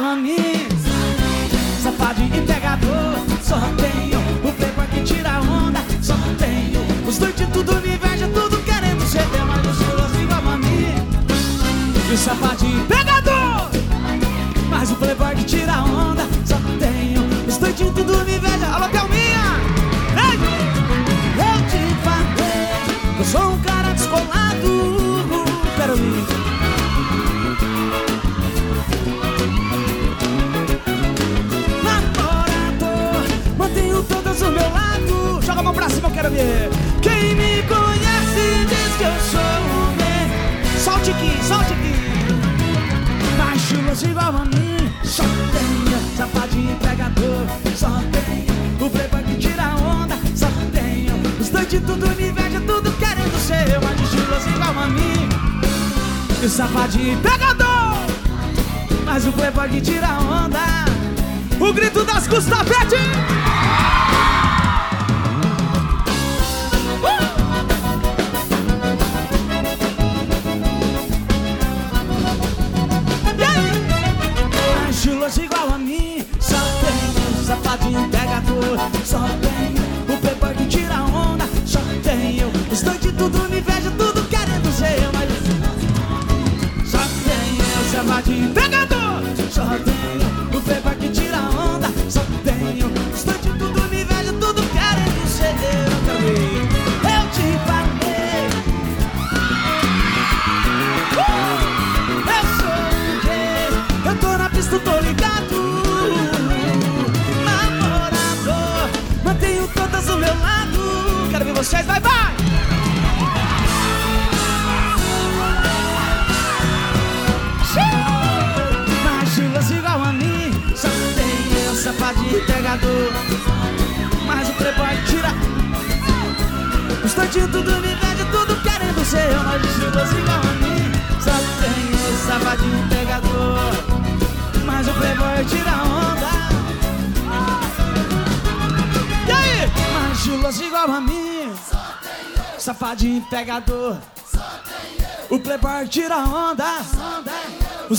para mí. safadinho e pegador. Mas o playboy que tira onda. O grito das custa pede.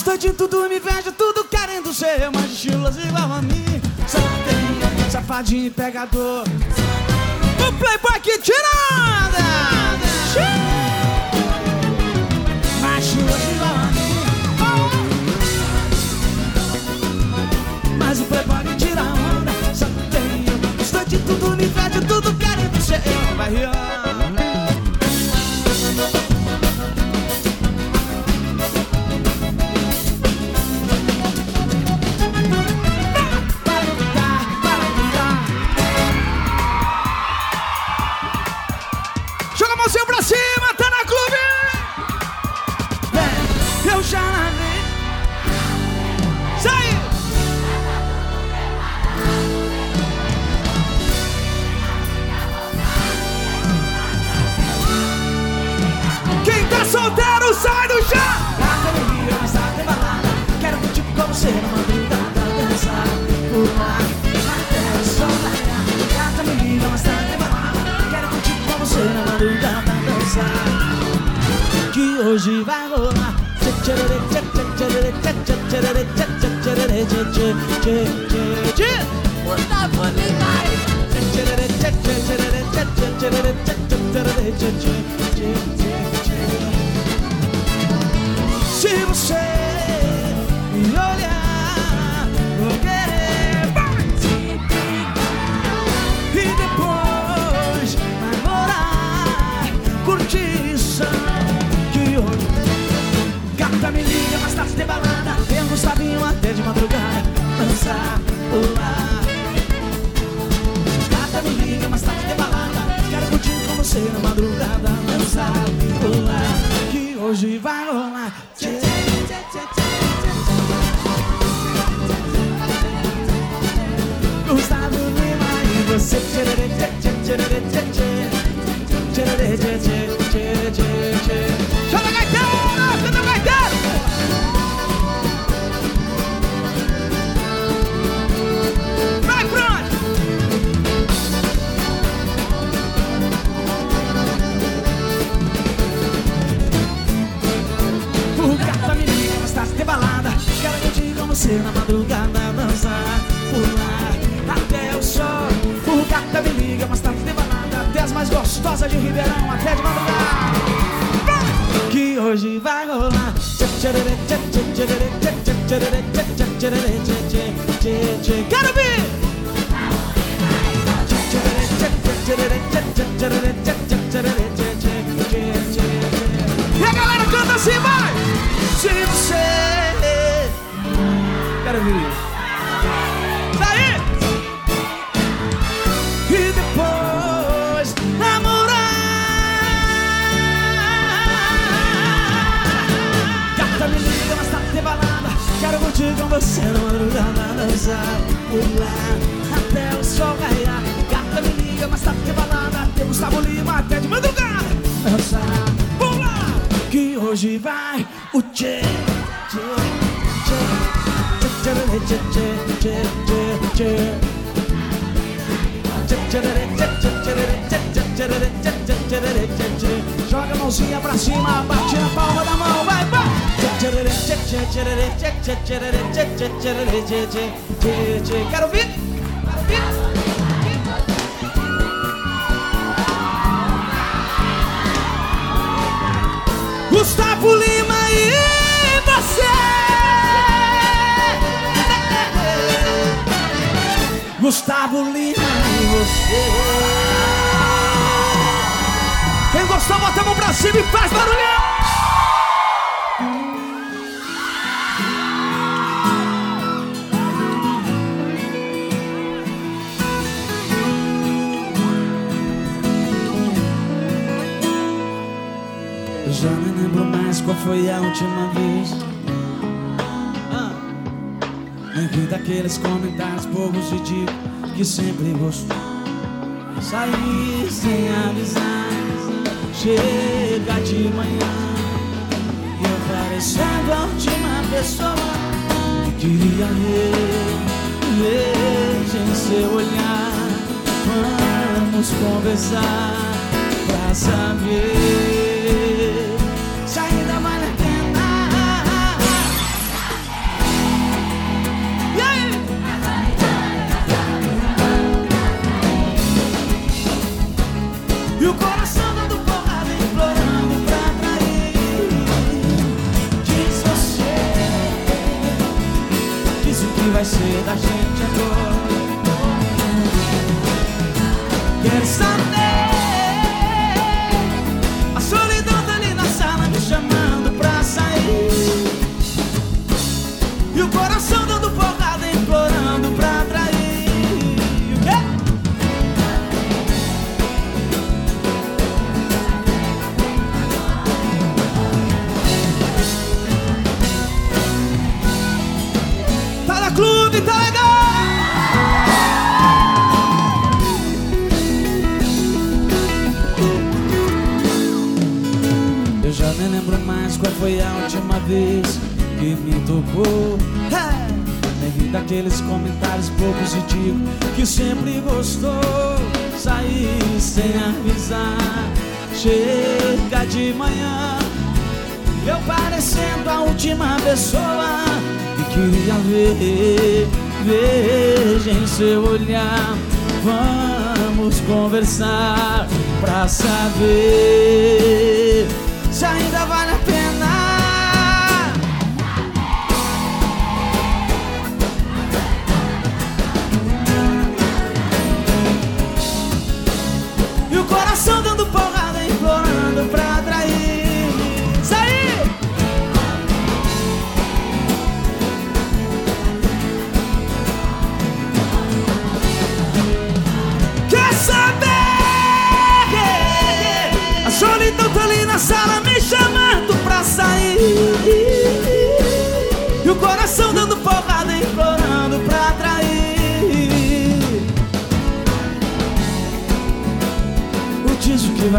instante tudo me inveja, tudo querendo ser mais estiloso igual a mim. Safadinho, e pegador. O playboy que tira onda! 지방어 짝짜라래 짝짝짜라래 짝짝짜라래 gostosas de Ribeirão, até de madrugada. Que hoje vai rolar. Quero ouvir? Quero ouvir? Gustavo Lima e você! Gustavo Lima e você. Quem gostou, bota a mão pra cima e faz barulho. Foi a última vez. Ah. Vi daqueles comentários bobos e digo que sempre gostou. Sair sem avisar, chega de manhã. E eu parecendo a última pessoa que queria ver, ver em seu olhar. Vamos conversar pra saber tocou. Nem vi daqueles comentários poucos e digo que sempre gostou. Sair sem avisar, chega de manhã. Eu parecendo a última pessoa que queria ver, veja em seu olhar. Vamos conversar pra saber se ainda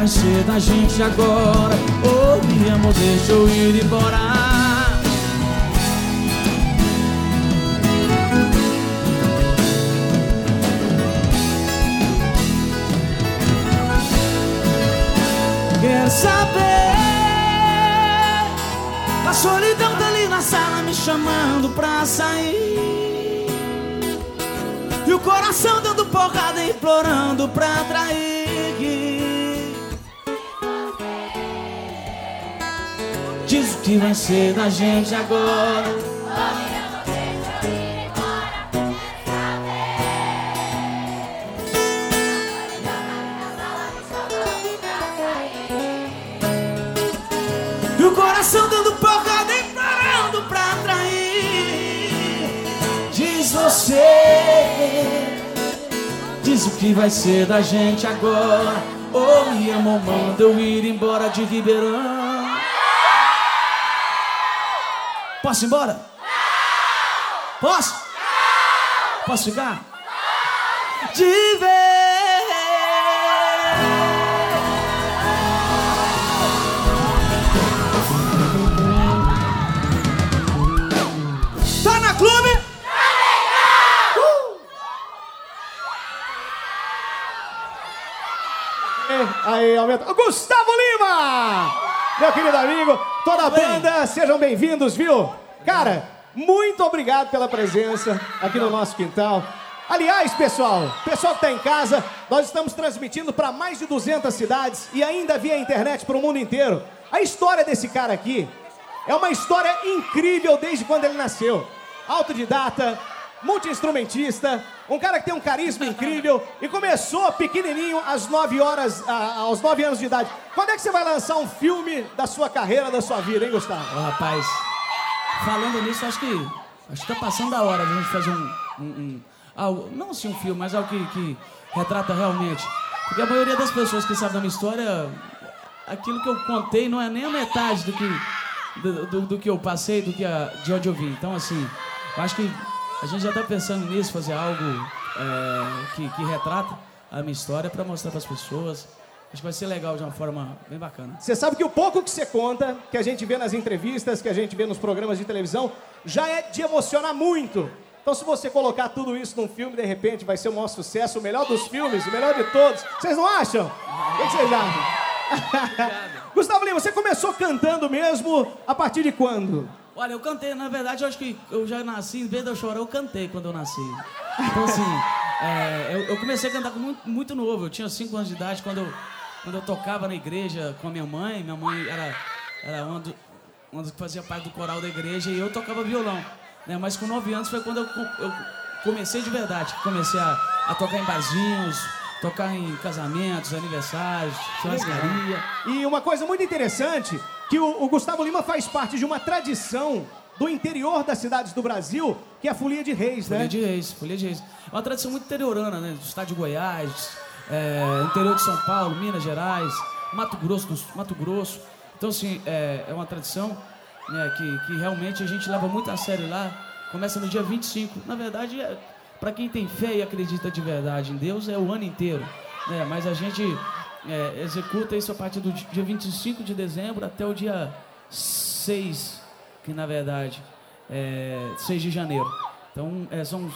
ser da gente agora. Ô, meu amor, deixa eu ir embora. Quer saber? A solidão ali na sala me chamando chamando pra sair. E o coração dando porrada, implorando pra trair. Que vai ser da gente agora. E o coração dando porrada e parando pra trair Diz você Diz o que vai ser da gente agora. Ô oh, minha amor, manda ir embora de Ribeirão Posso ir embora? Posso? Posso ficar? De vez Tá na clube? Uh! Aí, aumenta. Gustavo Lima! Meu querido amigo, toda a banda, sejam bem-vindos, viu? Cara, muito obrigado pela presença aqui no nosso quintal. Aliás, pessoal, pessoal que está em casa, nós estamos transmitindo para mais de 200 cidades e ainda via internet para o mundo inteiro. A história desse cara aqui é uma história incrível desde quando ele nasceu. Autodidata, multi-instrumentista, um cara que tem um carisma incrível e começou pequenininho às 9 horas, aos 9 anos de idade. Quando é que você vai lançar um filme da sua carreira, da sua vida, hein, Gustavo? Ô, rapaz, falando nisso, acho que acho que tá passando a hora de a gente fazer um, um, um- algo, não assim um filme, mas algo que, que retrata realmente. Porque a maioria das pessoas que sabem da minha história, aquilo que eu contei não é nem a metade do que do, do- do que eu passei, do que a, de onde eu vim. Então, assim, acho que a gente já tá pensando nisso, fazer algo é, que, que retrata a minha história para mostrar para as pessoas. Acho que vai ser legal de uma forma bem bacana. Você sabe que o pouco que você conta, que a gente vê nas entrevistas, que a gente vê nos programas de televisão, já é de emocionar muito. Então, se você colocar tudo isso num filme, de repente vai ser o maior sucesso, o melhor dos filmes, o melhor de todos. Vocês não acham? O que vocês acham? Gustavo Lima, você começou cantando mesmo a partir de quando? Olha, eu cantei, na verdade, eu acho que eu já nasci, em vez de eu chorar, eu cantei quando eu nasci. Então, assim, é, eu, eu comecei a cantar muito, muito novo. Eu tinha 5 anos de idade quando eu, quando eu tocava na igreja com a minha mãe. Minha mãe era, era uma, do, uma que fazia parte do coral da igreja e eu tocava violão. Né? Mas com 9 anos foi quando eu, eu comecei de verdade. Comecei a, a tocar em barzinhos, tocar em casamentos, aniversários, churrascaria. E uma coisa muito interessante, que o, o Gustavo Lima faz parte de uma tradição do interior das cidades do Brasil, que é a Folia de Reis, né? Folia de Reis, Folia de Reis. É uma tradição muito interiorana, né? Do estado de Goiás, é, interior de São Paulo, Minas Gerais, Mato Grosso, do, Mato Grosso. Então, assim, é, é uma tradição né, que, que realmente a gente leva muito a sério lá. Começa no dia 25. Na verdade, é, para quem tem fé e acredita de verdade em Deus, é o ano inteiro. Né? Mas a gente é, executa isso a partir do dia 25 de dezembro até o dia 6, que na verdade é 6 de janeiro. Então, é, são,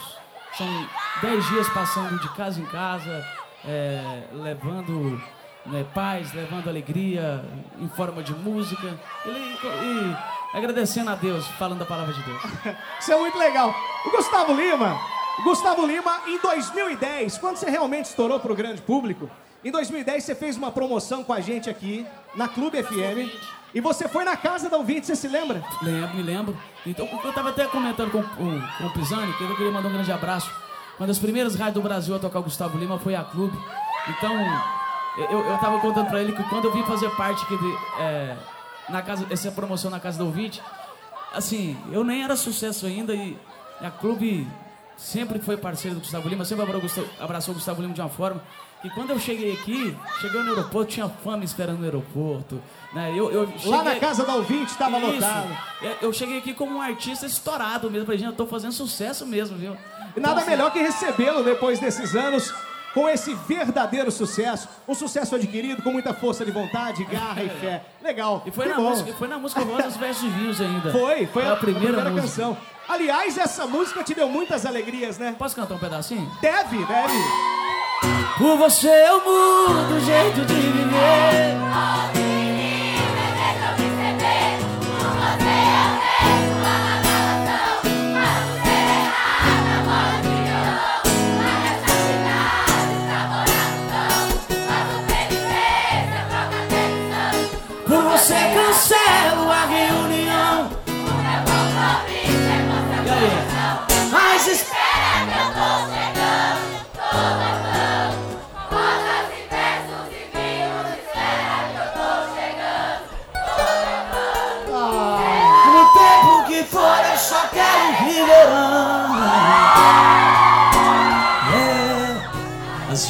são 10 dias passando de casa em casa, é, levando né, paz, levando alegria em forma de música e, agradecendo a Deus, falando a palavra de Deus. Isso é muito legal. O Gustavo Lima, Gustavo Lima, em 2010, quando você realmente estourou para o grande público, em 2010 você fez uma promoção com a gente aqui, na Clube FM, e você foi na casa da ouvinte, você se lembra? Lembro, me lembro. Então, eu estava até comentando com, com, com o Pisani, que eu queria mandar um grande abraço. Uma das primeiras rádios do Brasil a tocar o Gustavo Lima foi a Clube. Então, eu, eu tava contando para ele que quando eu vim fazer parte aqui de, é, na casa, essa promoção na casa do ouvinte, assim, eu nem era sucesso ainda e a Clube sempre foi parceiro do Gustavo Lima, sempre abraçou, o Gustavo Lima de uma forma que quando eu cheguei aqui, cheguei no aeroporto, tinha fã me esperando no aeroporto, né? Eu, eu Lá na cheguei- casa da ouvinte estava lotado. É, Eu cheguei aqui como um artista estourado mesmo. Falei, gente, eu tô fazendo sucesso mesmo, viu? E Então, nada assim, melhor que recebê-lo depois desses anos com esse verdadeiro sucesso. Um sucesso adquirido com muita força de vontade, garra e fé. Legal. E foi que na, bom. música, foi na música dos Versos Divinos ainda. Foi, foi a, primeira, música. canção. Aliás, essa música te deu muitas alegrias, né? Posso cantar um pedacinho? Deve, deve. Por você eu mudo o jeito de viver.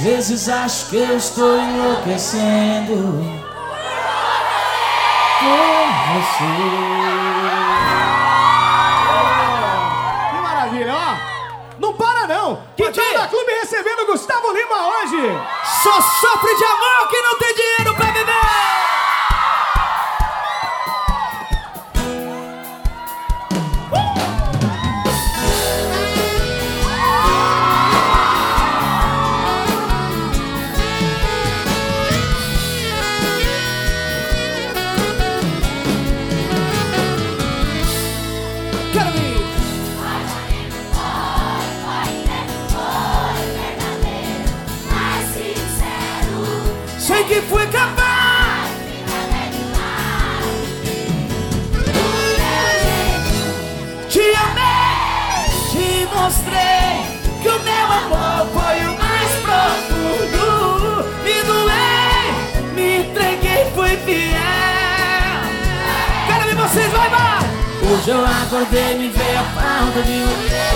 Vezes acho que eu estou enlouquecendo por você. Que maravilha, ó. Não para não. Da Clube recebendo Gustavo Lima hoje. Só sofre de amor que não tem Hoje eu acordei, me veio a falta de você.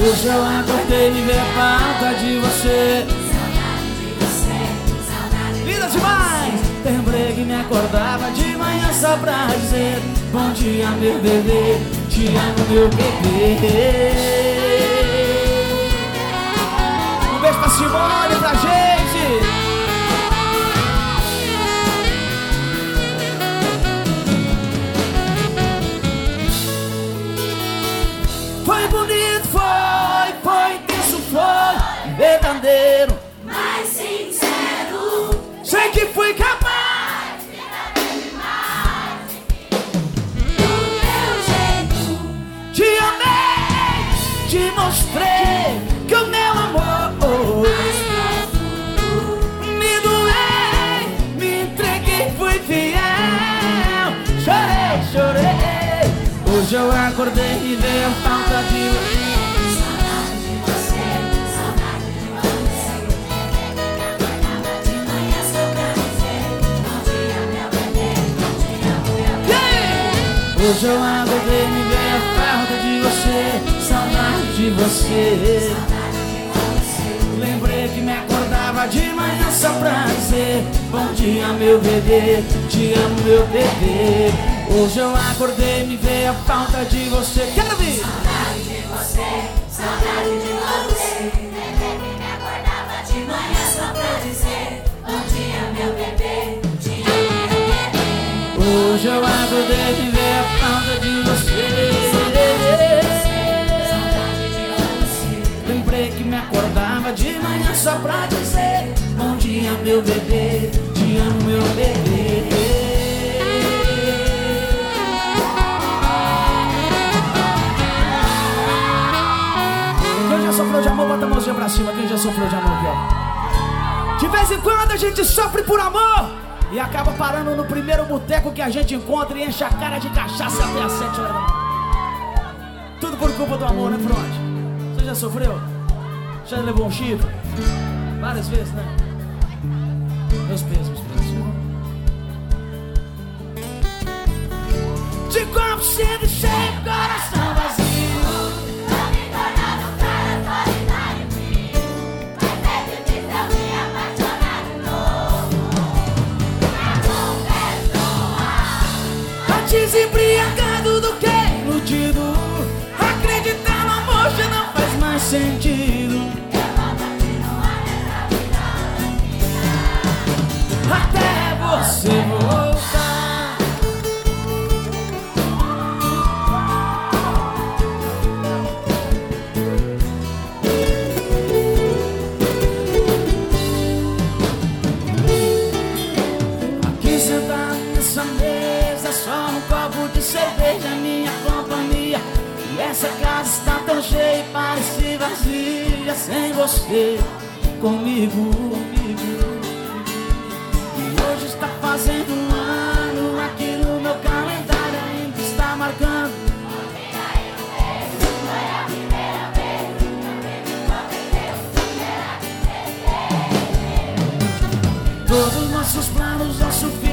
Hoje eu acordei, me veio a falta de você. Linda demais! Lembrei que me acordava de manhã só pra dizer Bom dia, meu bebê, te amo, meu bebê. Beijo pra Simone, pra gente! Foi bonito, foi, a falta de você. Saudade de você, saudade de você. Acordava de manhã só pra dizer Bom dia, meu bebê, bom dia, meu bebê. Hoje eu acordei e me veio a falta de você, saudade de você. Lembrei que me acordava de manhã só pra dizer Bom dia meu bebê, te amo meu bebê Hoje eu acordei e me veio a falta de você Quero ver! Saudade de você, saudade de você. Lembrei que me acordava de manhã só pra dizer Bom dia, meu bebê, amo, meu bebê. Hoje eu acordei e me veio a falta de você que me acordava de manhã só pra dizer Bom dia meu bebê, amo meu bebê sofreu de amor, bota a mãozinha pra cima Quem já sofreu de amor aqui, ó De vez em quando a gente sofre por amor E acaba parando no primeiro boteco que a gente encontra E enche a cara de cachaça até às sete horas Tudo por culpa do amor, né, Fronte? Você já sofreu? Já levou um chifre? Várias vezes, né? Meus pesos, Antes embriagado do que iludido. Acreditar no amor já não faz mais sentido. Até você essa casa está tão cheia e parece vazia sem você comigo, comigo. E hoje está fazendo um ano, aqui no meu calendário ainda está marcando. Todos nossos planos, nosso filho,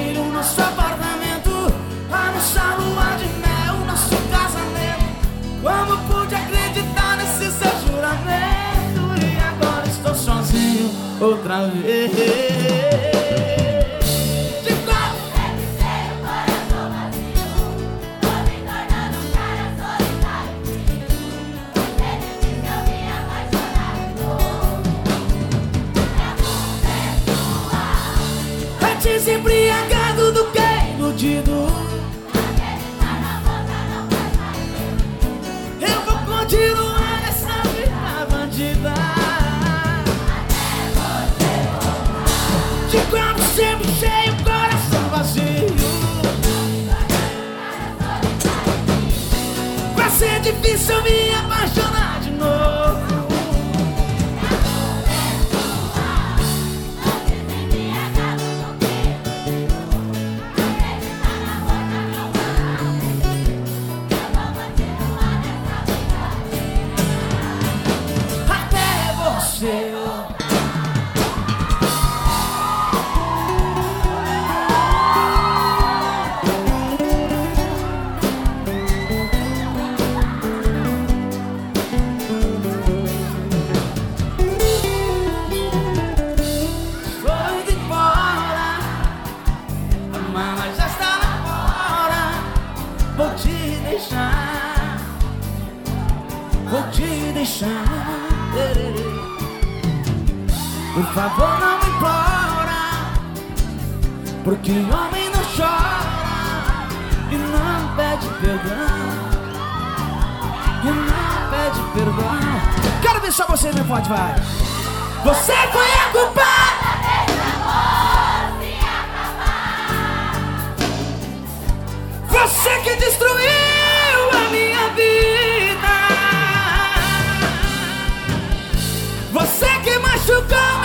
outra vez. Sempre sem difícil me apaixonar favor, não me implora, porque homem não chora e não pede perdão. E não pede perdão. Quero ver só você, meu forte, vai. Você foi a culpada. Você que destruiu a minha vida. Você que machucou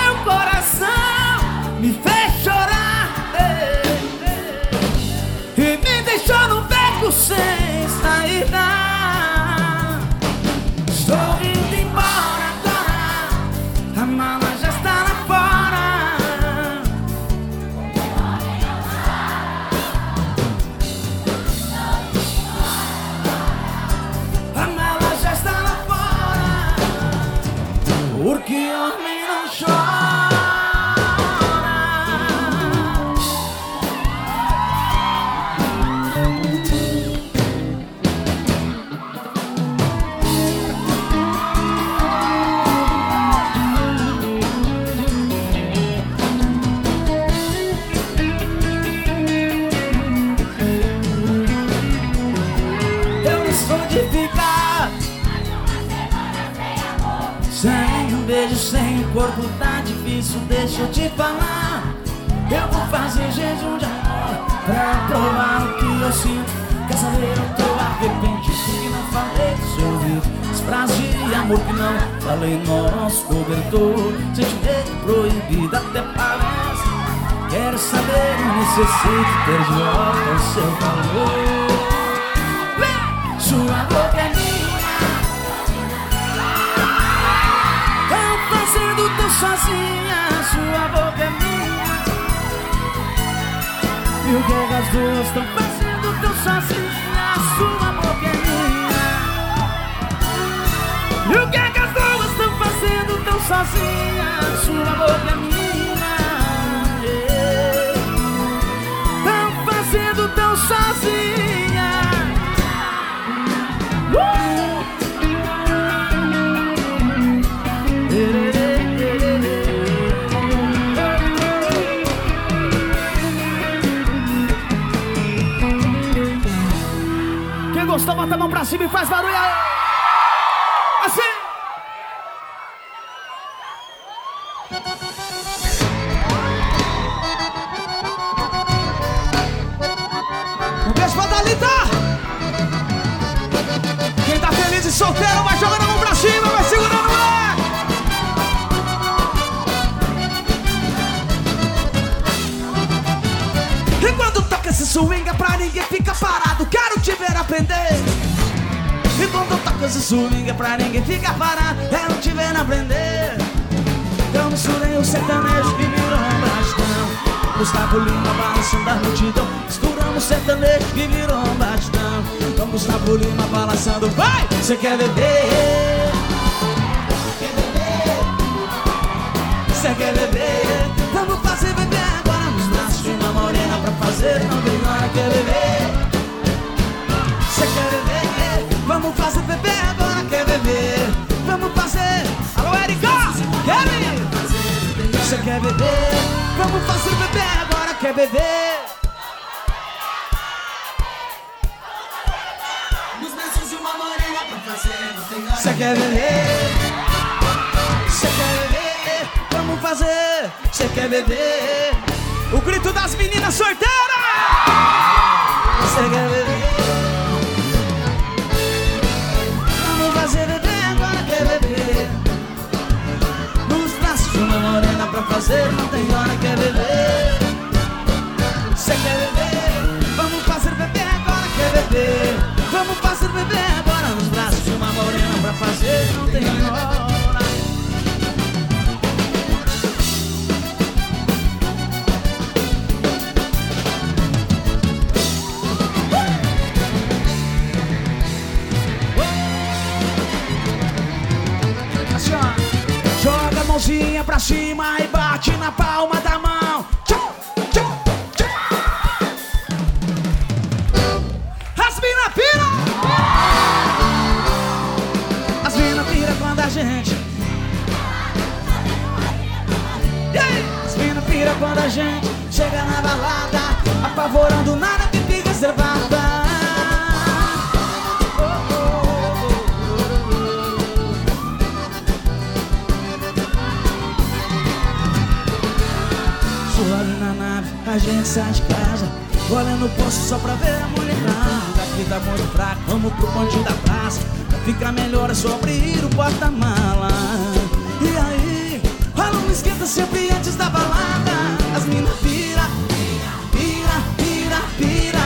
corpo tá difícil, deixa eu te falar. Eu vou fazer jejum de amor Pra provar o que eu sinto. Quer saber, eu tô arrependido Que não falei do seu ouvido As frases de amor que não falei. No nosso cobertor Sentimento proibido até parece. Quero saber, necessito ter de volta o seu valor. Sua boca tão sozinha Sua boca é minha. E o que é as duas tão fazendo tão sozinha Sua boca é minha. E o que é as duas tão fazendo tão sozinha Sua boca é minha. Yeah. Tão fazendo tão sozinha. Quem gostou, bota a mão pra cima e faz barulho aí. Assim. Um beijo pra Thalita. Quem tá feliz e solteiro vai jogando a mão pra cima, vai segurando o moleque. E quando toca esse swing é pra ninguém fica parado Quero te ver aprender esse swing é pra ninguém fica parado Quero te ver aprender Eu misturei o sertanejo que virou um bastão Gustavo Lima balançando a multidão Misturamos o sertanejo que virou um bastão Com Gustavo Lima balançando Vai! Você quer beber? Você quer beber? Vamos fazer beber agora nos braços de uma morena pra fazer. Não tem hora, quer beber? Você quer beber? Vamos fazer fazer beber agora, quer beber? Nos braços de uma morena pra fazer, não tem. Você quer beber? Você quer beber? Vamos fazer. Você quer beber? O grito das meninas solteiras! Você quer beber? Vamos fazer beber agora, quer beber? Nos braços de uma morena pra fazer, não tem hora, Vamos fazer beber agora nos braços de uma morena pra fazer, não tem hora. Assim. Joga a mãozinha pra cima e bate na palma da mão. Quando a gente chega na balada, apavorando nada que fica reservada. Suave na nave, a gente sai de casa. Olha no poço só pra ver a mulherada Daqui tá muito fraco, vamos pro pontinho da praça. Pra ficar melhor é só abrir o porta-mala. E aí, rola um esquenta sempre antes da balada mina pira, pira, pira, pira!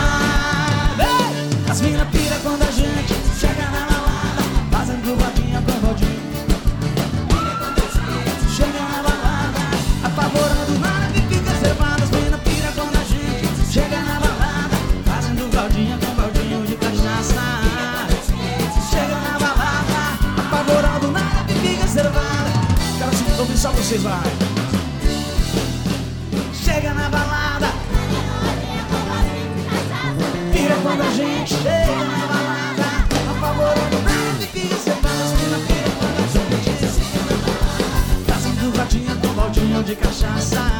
As mina pira quando a gente chega na balada Fazendo rodinha com rodinha Chega na balada, apavorando nada que fica reservado. As mina pira quando a gente chega na balada, fazendo baldinha com baldinho de cachaça. Chega na balada, apavorando nada que fica reservado. Quero ouvir só vocês, vai. Chega na balada, pira quando a gente chega na balada, apavorando nada que fica reservado. As mina pira quando a gente chega na balada. Fazendo rodinha com baldinho de cachaça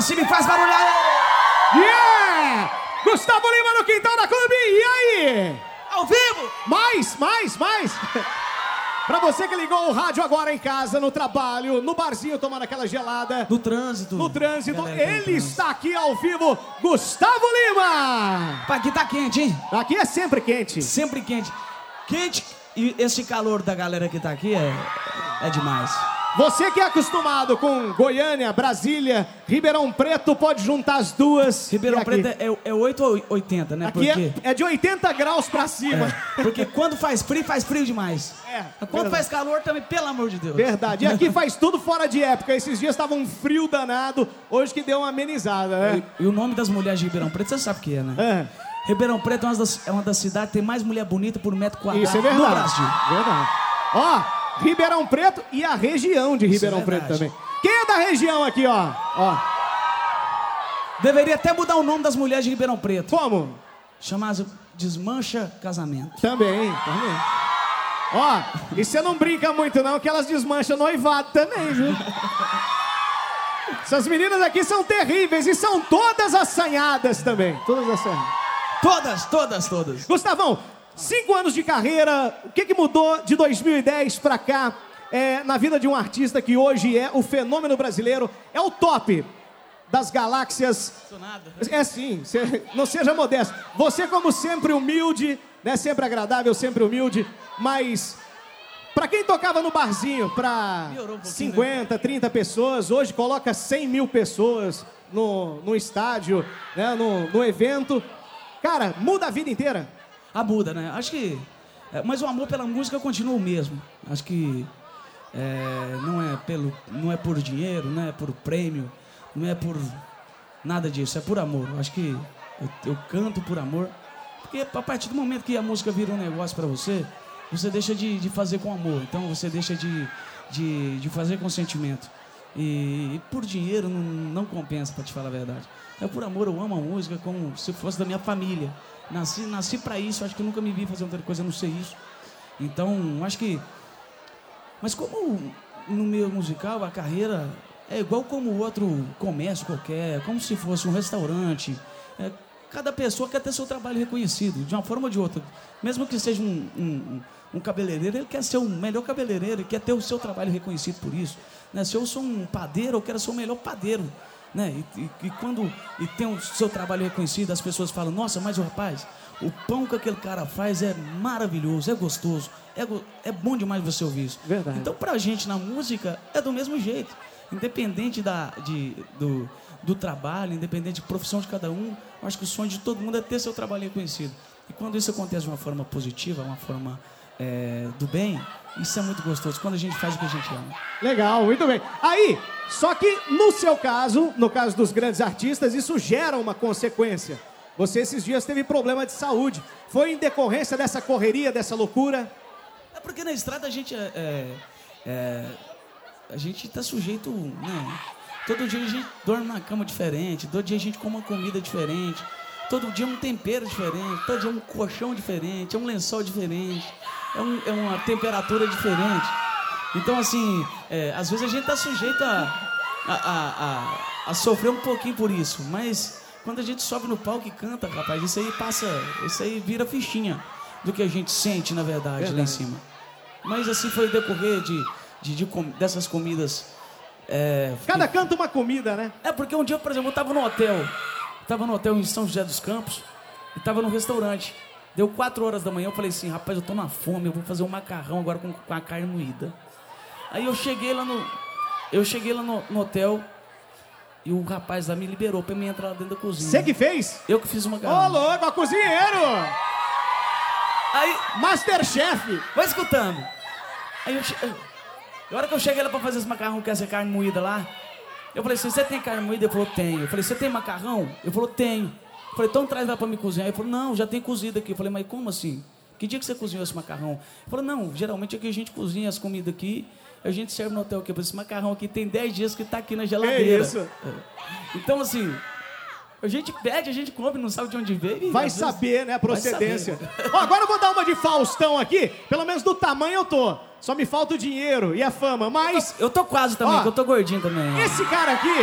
pra cima e faz barulho aí! Yeah! Gustavo Lima no quintal da Clube, e aí? Ao vivo! Mais, mais, mais! Pra você que ligou o rádio agora em casa, no trabalho, no barzinho tomando aquela gelada, No trânsito. no trânsito, Galera, ele trânsito. está aqui ao vivo, Gustavo Lima! Aqui tá quente, hein? Aqui é sempre quente. Sempre quente. Quente e esse calor da galera que tá aqui é, é demais. Você que é acostumado com Goiânia, Brasília, Ribeirão Preto, pode juntar as duas. Ribeirão Preto é, é 8 ou 80, né? Aqui Porque, é, é de 80 graus pra cima. é, porque quando faz frio, faz frio demais. É, Quando verdade. faz calor também, pelo amor de Deus. Verdade. E aqui faz tudo fora de época. Esses dias estava um frio danado, hoje que deu uma amenizada, né? E, e o nome das mulheres de Ribeirão Preto, você sabe o que é, né? É. Ribeirão Preto é uma, das, é uma das cidades que tem mais mulher bonita por metro quadrado Isso é no verdade. Brasil. Verdade. Ó, Ribeirão Preto e a região de Ribeirão é Preto também. Quem é da região aqui, ó? Ó, Deveria até mudar o nome das mulheres de Ribeirão Preto. como? Chamar Desmancha Casamento. Também, também. Ó, e você não brinca muito não, que elas desmancham noivado também, viu? Essas meninas aqui são terríveis e são todas assanhadas também. Todas assanhadas. Todas, todas, todas. Gustavão, cinco anos de carreira, o que, que mudou de 2010 pra cá é, na vida de um artista que hoje é o fenômeno brasileiro, é o top das galáxias? É sim, cê- não seja modesto. Você, como sempre, humilde, né? Sempre agradável, sempre humilde, mas pra quem tocava no barzinho, pra Piorou um pouquinho, 50, 30 pessoas, hoje coloca 100 mil pessoas no, no estádio, né? no, no evento. Cara, muda a vida inteira. A muda, né? Acho que É, mas o amor pela música continua o mesmo. Acho que é, não, é pelo, não é por dinheiro, não é por prêmio, não é por nada disso, é por amor. Acho que eu, eu canto por amor. Porque a partir do momento que a música vira um negócio para você, você deixa de, de fazer com amor. Então você deixa de, de, de fazer com sentimento. E, e por dinheiro não, não compensa, para te falar a verdade. É por amor, eu amo a música como se fosse da minha família. Nasci, nasci para isso, acho que nunca me vi fazer outra coisa não ser isso. Então, acho que. Mas como no meio musical a carreira é igual como outro comércio qualquer, como se fosse um restaurante. É, cada pessoa quer ter seu trabalho reconhecido, de uma forma ou de outra. Mesmo que seja um, um, um cabeleireiro, ele quer ser o melhor cabeleireiro, ele quer ter o seu trabalho reconhecido por isso. Né? Se eu sou um padeiro, eu quero ser o melhor padeiro. Né? E, e, e quando e tem o seu trabalho reconhecido, as pessoas falam: Nossa, mas o rapaz, o pão que aquele cara faz é maravilhoso, é gostoso, é, go é bom demais você ouvir isso. Verdade. Então, pra gente na música, é do mesmo jeito. Independente da, de, do, do trabalho, independente da profissão de cada um, eu acho que o sonho de todo mundo é ter seu trabalho reconhecido. E quando isso acontece de uma forma positiva, uma forma é, do bem, isso é muito gostoso. Quando a gente faz o que a gente ama. Legal, muito bem. Aí, só que no seu caso, no caso dos grandes artistas, isso gera uma consequência. Você esses dias teve problema de saúde. Foi em decorrência dessa correria, dessa loucura? É porque na estrada a gente é, é, é a gente está sujeito, né? Todo dia a gente dorme numa cama diferente, todo dia a gente come uma comida diferente, todo dia um tempero diferente, todo dia um colchão diferente, é um lençol diferente, é, um, é uma temperatura diferente. Então, assim, é, às vezes a gente está sujeito a, a, a, a, sofrer um pouquinho por isso, mas quando a gente sobe no palco e canta, rapaz, isso aí passa, isso aí vira fichinha do que a gente sente, na verdade, verdade. lá em cima. Mas assim foi o decorrer de, de, de com, dessas comidas. É, Cada que... canto uma comida, né? É, porque um dia, por exemplo, eu estava no hotel, estava no hotel em São José dos Campos, e estava no restaurante. Deu quatro horas da manhã, eu falei assim, rapaz, eu tô na fome, eu vou fazer um macarrão agora com, com a carne moída. Aí eu cheguei lá no. Eu cheguei lá no, no hotel e o rapaz lá me liberou pra mim entrar lá dentro da cozinha. Você que fez? Eu que fiz uma macarrão. Ô, louco, a cozinheiro! Aí. Masterchef! Vai escutando. Aí eu. Che... A hora que eu cheguei lá pra fazer esse macarrão com essa carne moída lá, eu falei assim: você tem carne moída? Ele falou: tenho. Eu falei: você tem macarrão? Ele falou: tenho. Eu falei: então traz lá pra me cozinhar. Ele falou: não, já tem cozido aqui. Eu falei: mas como assim? Que dia que você cozinhou esse macarrão? Ele falou: não, geralmente é que a gente cozinha as comidas aqui a gente serve no hotel aqui. Esse macarrão aqui tem 10 dias que está aqui na geladeira. É isso. É. Então, assim, a gente pede, a gente compra, não sabe de onde veio. Vai saber, vezes... né, a procedência. Ó, agora eu vou dar uma de Faustão aqui. Pelo menos do tamanho eu tô. Só me falta o dinheiro e a fama, mas... Eu tô, eu tô quase também, ó, que eu tô gordinho também. Esse cara aqui,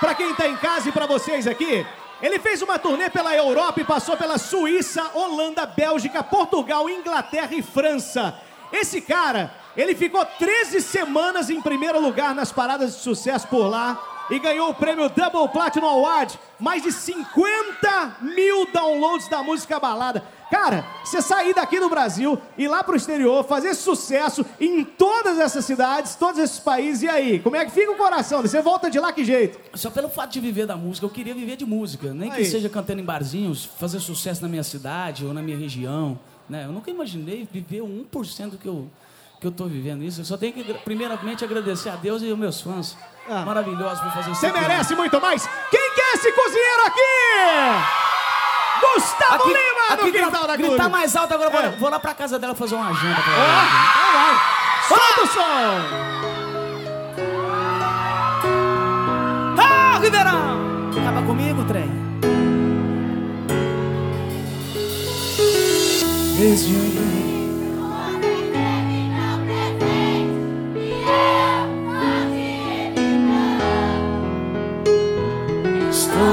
pra quem tá em casa e pra vocês aqui... Ele fez uma turnê pela Europa e passou pela Suíça, Holanda, Bélgica, Portugal, Inglaterra e França. Esse cara ele ficou 13 semanas em primeiro lugar nas paradas de sucesso por lá e ganhou o prêmio Double Platinum Award. Mais de 50 mil downloads da música balada. Cara, você sair daqui do Brasil, ir lá pro exterior, fazer sucesso em todas essas cidades, todos esses países, e aí? Como é que fica o coração? Você volta de lá que jeito? Só pelo fato de viver da música, eu queria viver de música. Nem aí. que seja cantando em barzinhos, fazer sucesso na minha cidade ou na minha região. Né? Eu nunca imaginei viver 1% do que eu que eu estou vivendo isso. Eu só tenho que, primeiramente, agradecer a Deus e aos meus fãs ah. maravilhosos por fazer isso. Você merece muito mais. Quem quer é esse cozinheiro aqui? Gustavo aqui, Lima, aqui, no quintal da Gritar mais alto agora. É. Vou, lá pra casa dela fazer uma janta pra ela. Então vai. Solta o som. Ah, Ribeirão! Acaba comigo, trem. Desde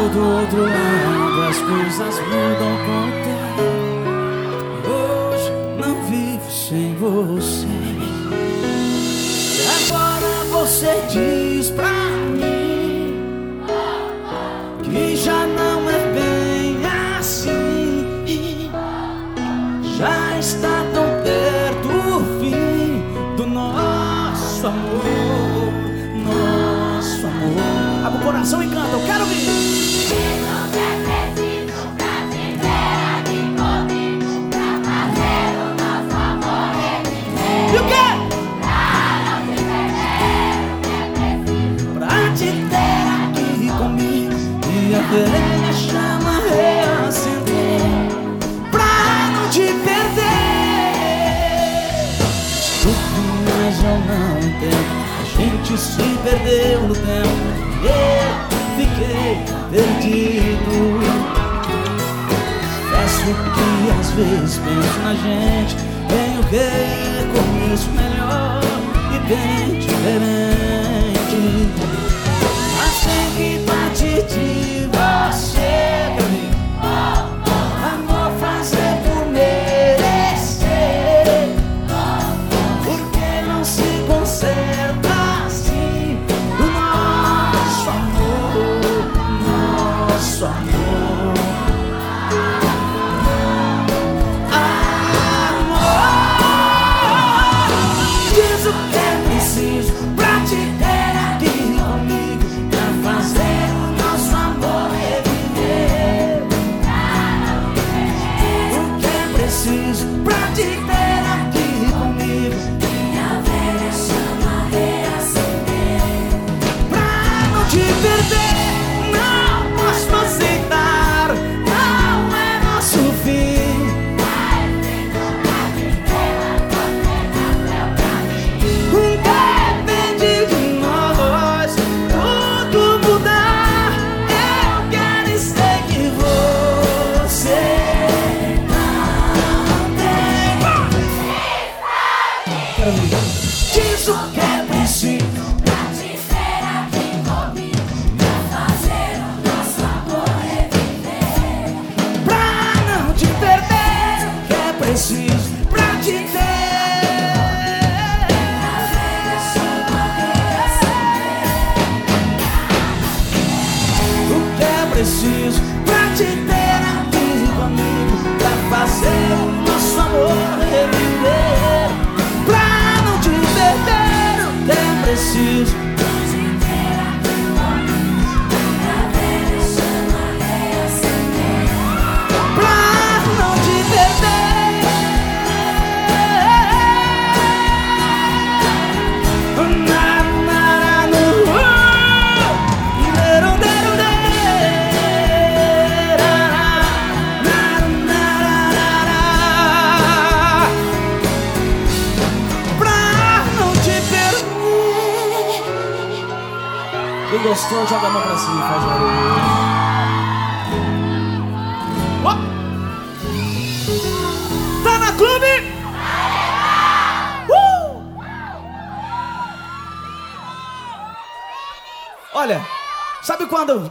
do outro lado as coisas mudam com o tempo. Hoje não vivo sem você. Agora você diz pra gente se perdeu no tempo. Eu fiquei perdido. Peço que às vezes penso na gente. Tenho que começo melhor e bem diferente. Mas tem que partir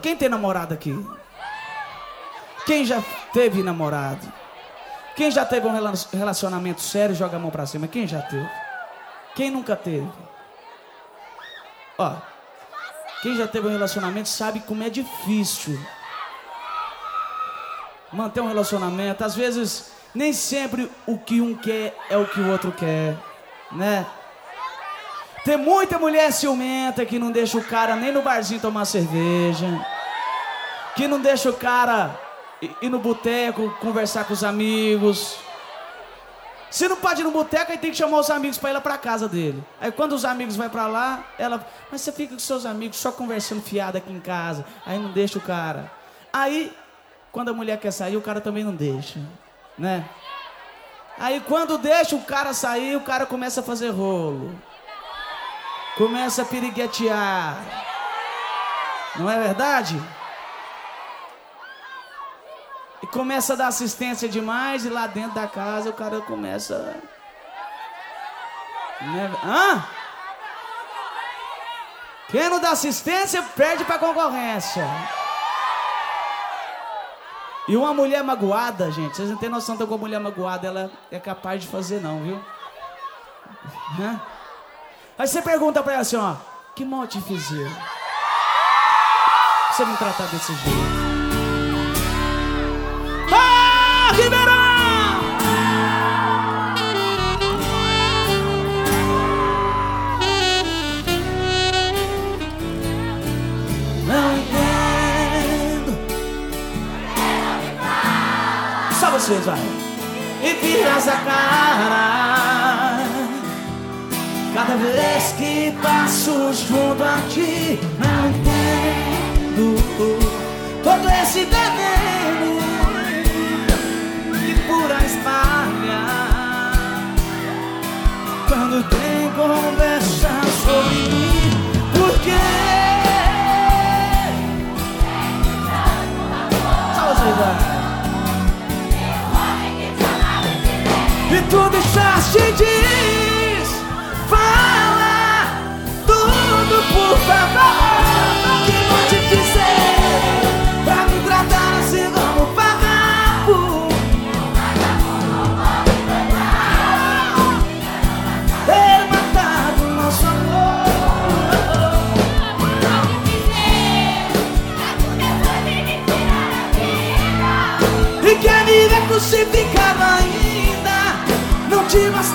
Quem tem namorado aqui? Quem já teve namorado? Quem já teve um rela- relacionamento sério, joga a mão pra cima. Quem já teve? Quem nunca teve? Ó, quem já teve um relacionamento sabe como é difícil manter um relacionamento. Às vezes, nem sempre o que um quer é o que o outro quer, né? Tem muita mulher ciumenta que não deixa o cara nem no barzinho tomar cerveja, que não deixa o cara ir no boteco conversar com os amigos. Se não pode ir no boteco, aí tem que chamar os amigos pra ir lá pra casa dele. Aí quando os amigos vão pra lá, ela, mas você fica com seus amigos só conversando fiado aqui em casa. Aí não deixa o cara. Aí, quando a mulher quer sair, o cara também não deixa, né? Aí quando deixa o cara sair, o cara começa a fazer rolo. Começa a piriguetear. Não é verdade? Começa a dar assistência demais e lá dentro da casa o cara começa. Né? Hã? Quem não dá assistência perde pra concorrência. E uma mulher magoada, gente, vocês não têm noção de uma mulher magoada ela é capaz de fazer não, viu? Hã? Aí você pergunta pra ela assim, ó, que mal te? Você me tratar desse jeito? Ah, Ribeirão! Não entendo. Só vocês, vai. E viras a cara. Cada vez que passo junto a ti, não entendo todo esse quando tem conversa sobre mim. Por quê? E tu deixaste de fala tudo, por favor. de.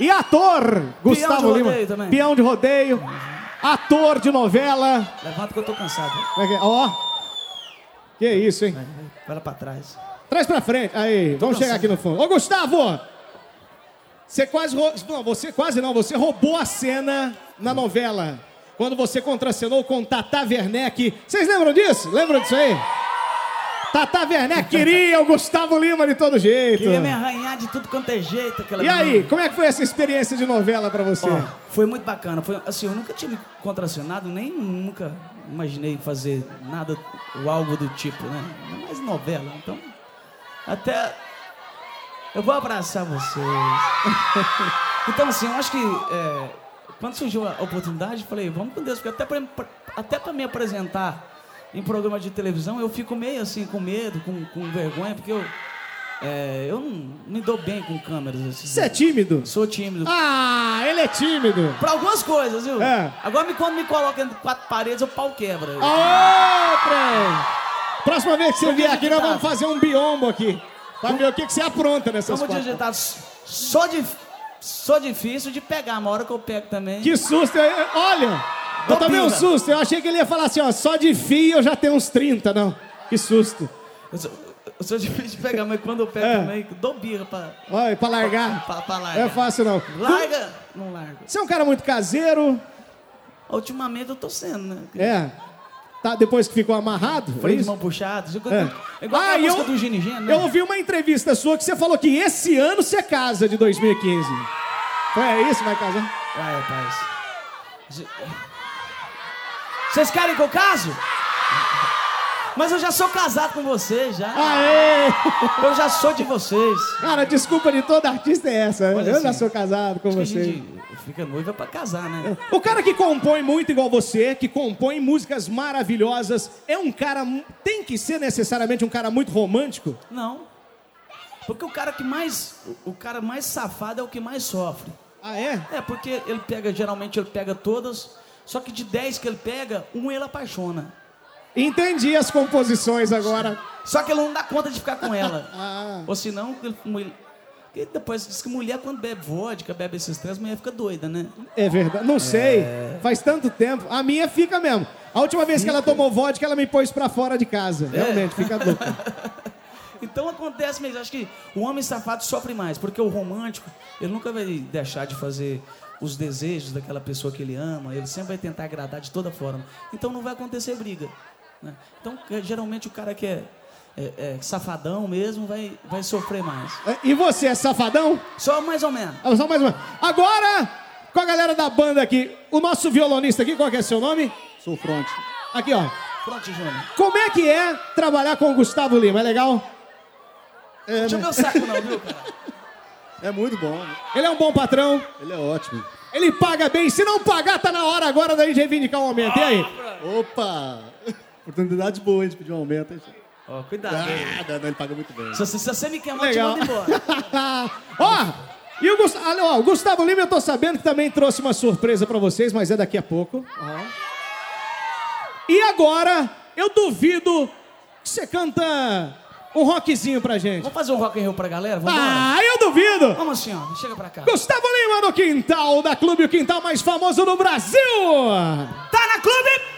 E ator. Gustavo Lima. também. Peão de rodeio. Ator de novela. Levanta que eu tô cansado Como é que é? Ó. Que isso, hein? Vai lá pra trás Traz pra frente. Aí, vamos chegar aqui no fundo. Ô, Gustavo! Você quase. rou- Não, você quase não. Você roubou a cena na novela. Quando você contracenou com Tata Werneck. Vocês lembram disso? Lembram disso aí? Tata Werneck queria o Gustavo Lima de todo jeito. Queria me arranhar de tudo quanto é jeito aquela E aí, como é que foi essa experiência de novela pra você? Ó, foi muito bacana. Foi, assim, eu nunca tinha me contracionado, nem nunca imaginei fazer nada ou algo do tipo, né? Ainda mais novela. Então, até eu vou abraçar vocês. então, assim, eu acho que é, quando surgiu a oportunidade, eu falei, vamos com Deus, porque até pra- até pra me apresentar em programa de televisão, eu fico meio assim, com medo, com, com vergonha, porque eu, é, eu não me dou bem com câmeras. Assim, Você é tímido? Sou tímido. Ah, ele é tímido. Pra algumas coisas, viu? É. Agora quando me coloca entre quatro paredes, o pau quebra. Ô, trem! Próxima vez que você Vamos vier aqui, nós vamos fazer um biombo aqui. Pra ver o que, que você apronta nessas Vamos quatro. digitar. Só, dif... só difícil de pegar, uma hora que eu pego também. Que susto! Olha, eu tomei um pinga. susto. Eu achei que ele ia falar assim, ó, só de fio eu já tenho uns 30, não. Que susto. Eu sou, eu sou difícil de pegar, mas quando eu pego É. também, dou birra pra, Olha, pra largar. pra, pra largar. É fácil, não. Larga, não larga. Você é um cara muito caseiro. Ultimamente eu tô sendo, né? É. Tá, depois que ficou amarrado, foi Freio de mão puxada. Igual, É. igual Ah, a música eu- do Gini Gini, né? Eu ouvi uma entrevista sua que você falou que esse ano você casa de 2015. Foi é isso, vai casar? Vai, rapaz. Vocês querem que eu caso? Mas eu já sou casado com vocês, já. Aê! Eu já sou de vocês. Cara, a desculpa de todo artista é essa. Olha eu já assim, sou casado com Acho que a você. gente fica noiva pra casar, né? O cara que compõe muito igual você, que compõe músicas maravilhosas, é um cara. Tem que ser necessariamente um cara muito romântico? Não. Porque o cara que mais. O cara mais safado é o que mais sofre. Ah, é? É, porque ele pega, geralmente ele pega todas, só que de 10 que ele pega, um ele apaixona. Entendi as composições agora. Só que ele não dá conta de ficar com ela. Ah. Ou senão, ele, depois diz que mulher quando bebe vodka, bebe esses três, a mulher fica doida, né? É verdade. Não sei. Faz tanto tempo. A minha fica mesmo. A última vez que ela tomou vodka, ela me pôs pra fora de casa. Realmente, fica louca. Então acontece mesmo, acho que o homem safado sofre mais, porque o romântico, ele nunca vai deixar de fazer os desejos daquela pessoa que ele ama, ele sempre vai tentar agradar de toda forma. Então não vai acontecer briga. né? Então, é, geralmente o cara que é, é- é safadão mesmo vai, vai sofrer mais. É, E você, é safadão? Só mais ou menos. Ah, Só mais uma. Agora, com a galera da banda aqui, o nosso violonista aqui, qual que é seu nome? Sou front. Aqui, ó. Pronto, Júnior. Como é que é trabalhar com o Gustavo Lima? É legal? É, Deixa eu ver o saco não, viu, cara? É muito bom. Né? Ele é um bom patrão. Ele é ótimo. Ele paga bem. Se não pagar, tá na hora agora da gente reivindicar um aumento. E aí? Opa! Oportunidade boa de pedir um aumento. Hein? Ó, cuidado. Ah, não, ele paga muito bem. Se, se, se você me quer mal, te manda embora. Ó, e o, ah, o Gustavo Lima, eu tô sabendo que também trouxe uma surpresa pra vocês, mas é daqui a pouco. Uhum. E agora, eu duvido que você canta um rockzinho pra gente. Vamos fazer um rock and roll pra galera? Vambora? Ah, eu duvido! Vamos assim, ó. Chega pra cá. Gustavo Lima no quintal da Clube, o quintal mais famoso do Brasil! Tá na Clube!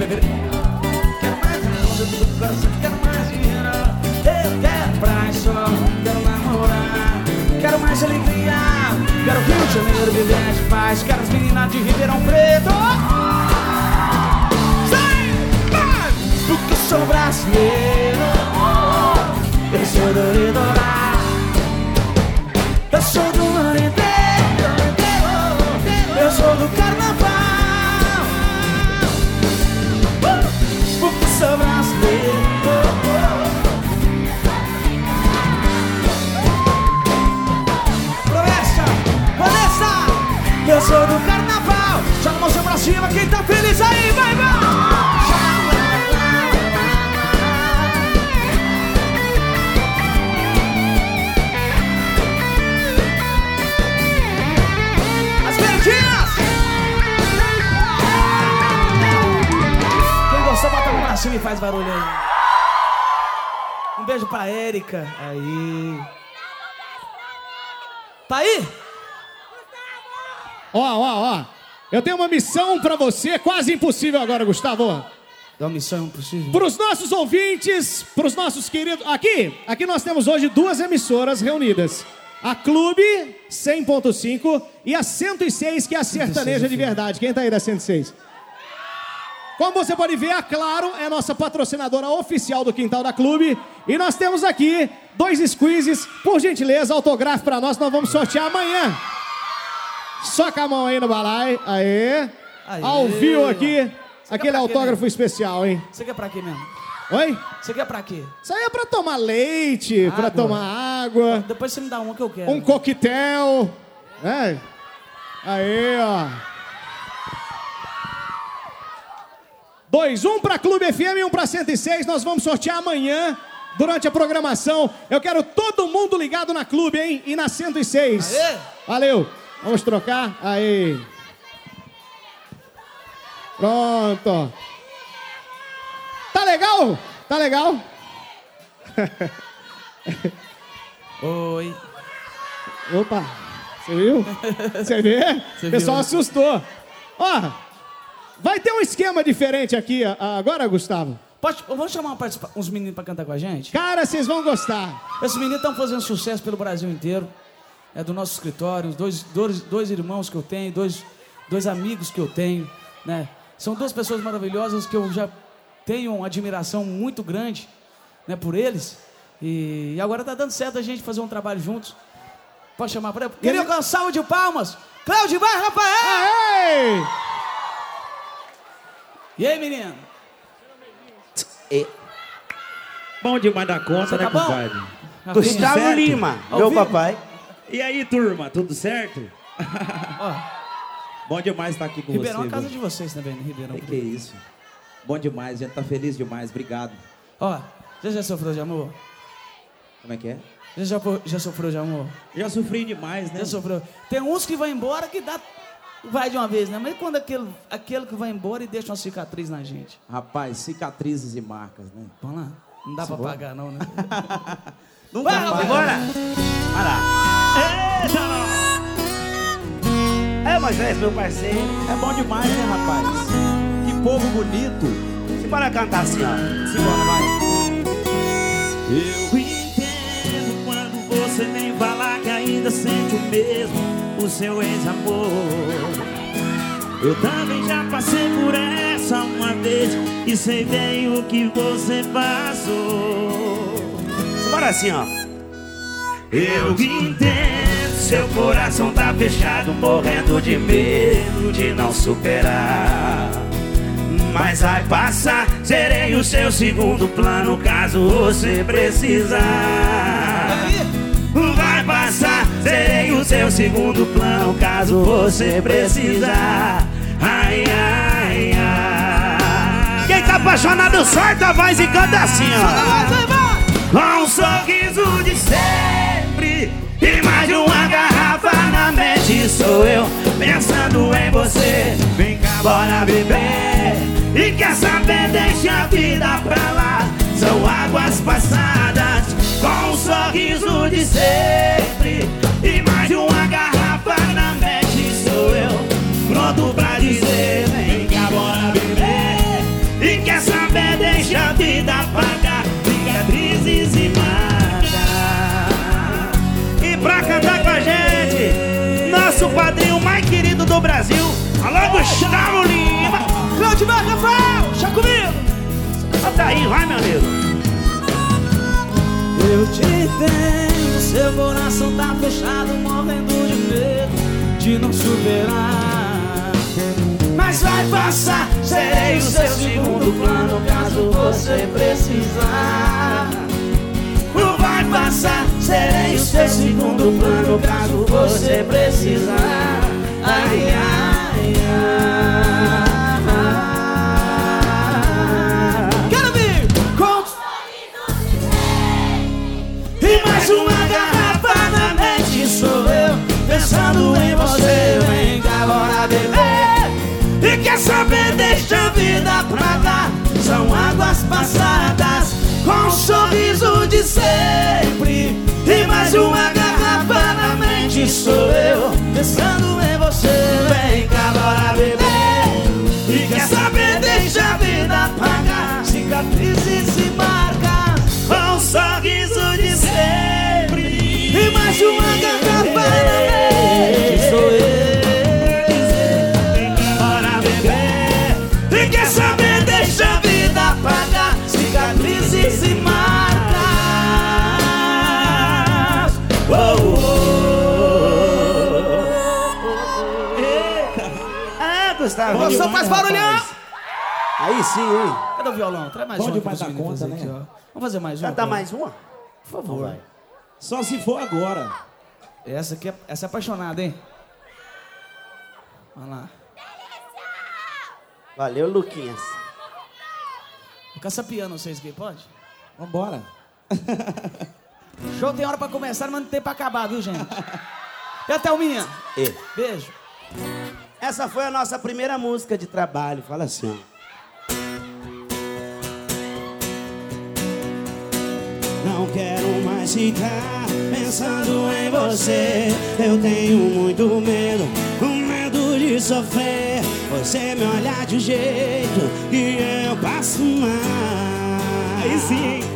Beber. Quero mais amor do coração, quero mais dinheiro. Eu quero praia só, quero namorar. Quero mais alegria, quero Rio de Janeiro viver de paz. Quero as meninas de Ribeirão Preto. Sai! Vai! Porque eu sou brasileiro. Sou do carnaval. Joga a mãozinha pra cima, quem tá feliz aí, vai, vai. Cima e faz barulho aí. Um beijo pra Érica. Aí. Tá aí? Ó, ó, ó. Eu tenho uma missão pra você, quase impossível agora, Gustavo. É uma missão impossível. Para os nossos ouvintes, para os nossos queridos. Aqui, aqui nós temos hoje duas emissoras reunidas. A Clube 100.5 e a 106, que é a sertaneja de verdade. Quem tá aí da 106? Como você pode ver, a Claro é a nossa patrocinadora oficial do Quintal da Clube. E nós temos aqui dois squeezes. Por gentileza, autografo para nós, nós vamos sortear amanhã. Soca a mão aí no balai. Aê. Aê. Ao vivo aqui. Você Aquele pra quê, autógrafo especial, hein? Você quer pra quê mesmo? Oi? Você quer pra quê? Isso aí é pra tomar leite, Água. pra tomar água, Depois você me dá uma que eu quero. um coquetel. É. Aí, ó. Dois, um pra Clube FM e um pra 106. Nós vamos sortear amanhã, durante a programação. Eu quero todo mundo ligado na Clube, hein? E na 106. Aê! Valeu. Vamos trocar? Aí. Pronto. Tá legal? Tá legal? Oi. Opa, você viu? Você vê? O pessoal viu? assustou. Ó, vai ter um esquema diferente aqui agora, Gustavo. Pode, vamos chamar uns meninos pra cantar com a gente? Cara, vocês vão gostar. Esses meninos estão fazendo sucesso pelo Brasil inteiro. É do nosso escritório, os dois, dois, dois irmãos que eu tenho, dois, dois amigos que eu tenho, né? São duas pessoas maravilhosas que eu já tenho uma admiração muito grande, né, por eles. E, e agora tá dando certo a gente fazer um trabalho juntos. Pode chamar para Queria uma salva de palmas. Cláudio Vai, Rafael! Aê! E aí, menino? Bom demais da conta, Você né, tá bom? compadre? Gustavo certo? Lima, meu papai. E aí, turma, tudo certo? Ó, Bom demais estar aqui com Ribeirão é a casa viu? de vocês também, né, Ribeirão? Que que é isso? Bom demais, a gente tá feliz demais, obrigado. Ó, você já sofreu de amor? Como é que é? Você já, po- já sofreu de amor? Já sofri demais, né? Já sofreu. Tem uns que vai embora que dá. Vai de uma vez, né? Mas quando aquele, aquele que vai embora e deixa uma cicatriz na gente? Rapaz, cicatrizes e marcas, né? Vamos lá. Não dá pra pagar, não, né? Não Vai, vai! Vai lá. Eita, É, Moisés, meu parceiro. É bom demais, né, rapaz? Que povo bonito. Simbora cantar assim, ó. Simbora, vai. Eu entendo quando você vem falar que ainda sente o mesmo, o seu ex-amor. Eu também já passei por essa uma vez e sei bem o que você passou. Simbora assim, ó. Eu entendo, seu coração tá fechado, morrendo de medo de não superar. Mas vai passar, serei o seu segundo plano caso você precisar. Vai passar, serei o seu segundo plano caso você precisar. Ai, ai, ai. Quem tá apaixonado, solta a voz e canta assim, ó. Um sorriso de E mais de uma garrafa na mente Sou eu pensando em você. Vem cá, bora beber. E quer saber, deixa a vida pra lá. São águas passadas Com um sorriso de sempre. E mais de uma garrafa na mente Sou eu pronto pra dizer Nosso padrinho mais querido do Brasil Alô, Gustavo Lima Claudimar Rafael, já comigo! Solta aí, vai meu amigo Eu te entendo, seu coração tá fechado, morrendo de medo de não superar. Mas vai passar, serei o seu segundo plano caso você precisar. Passar, serei o seu segundo plano caso você precisar. Ai, ai, ai. Quero ver! Com e mais uma garrafa na mente sou eu Pensando em você, vem cá agora beber E quer saber, deixa a vida pra lá São águas passadas com um sorriso de sempre E mais uma garrafa na mente sou eu Pensando em você, vem cá agora beber E quer saber, deixa a vida pagar Cicatrizes e marcas Com um sorriso de sempre e mais uma garrafa na mente sou eu Gustavo. Moção, faz barulhão! Aí sim, hein? Cadê o violão? Traz mais Bom uma demais pra da você conta, né? aqui. Vamos fazer mais uma? Cantar pô? mais uma? Por favor Só se for agora. Essa aqui é, essa é apaixonada, hein? Vamos lá Valeu, Luquinhas Vou caçar piano vocês aqui, pode? Vambora. Show tem hora pra começar, mas não tem pra acabar, viu, gente? E a Thelminha? E. Beijo. Essa foi a nossa primeira música de trabalho. Fala assim. Não quero mais ficar pensando em você. Eu tenho muito medo, medo de sofrer. Você me olhar de um jeito que eu passo mal. Aí sim.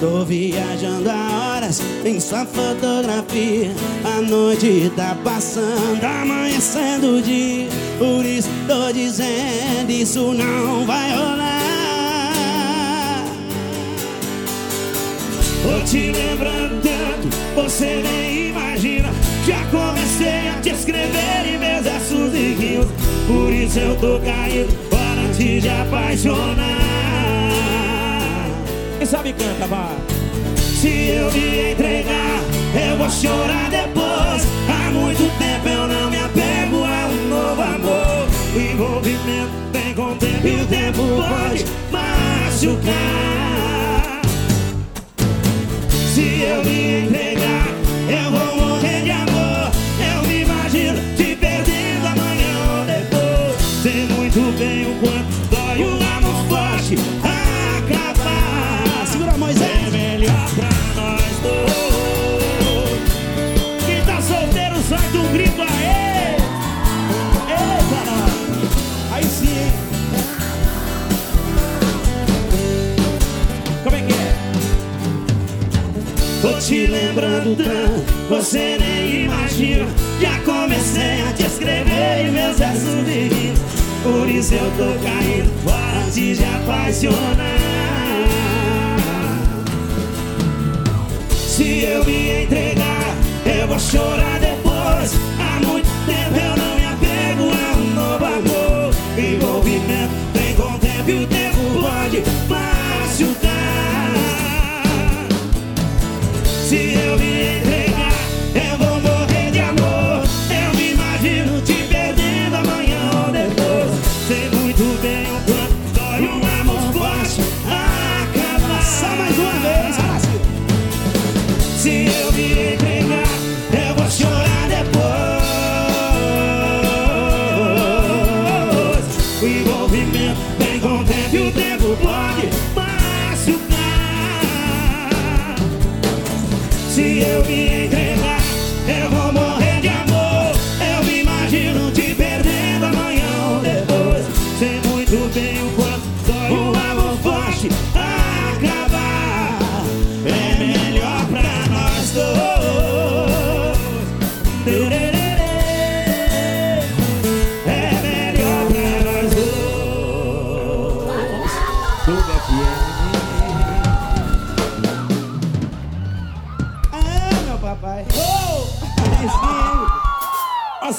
Tô viajando há horas em sua fotografia. A noite tá passando, amanhecendo o dia. Por isso tô dizendo: isso não vai rolar. Tô te lembrando tanto, você nem imagina. Já comecei a te escrever em meus versos e rios. Por isso eu tô caindo, para de apaixonar. Sabe canta, vai. Se eu me entregar, eu vou chorar depois. Há muito tempo eu não me apego a um novo amor. O envolvimento tem com o tempo e o tempo pode machucar. Se eu me entregar, Tô te lembrando tanto, você nem imagina. Já comecei a te escrever e meus versos rima. Por isso eu tô caindo fora de te apaixonar. Se eu me entregar, eu vou chorar depois. Há muito tempo eu não me apego a um novo amor. Envolvimento vem com o tempo e o tempo pode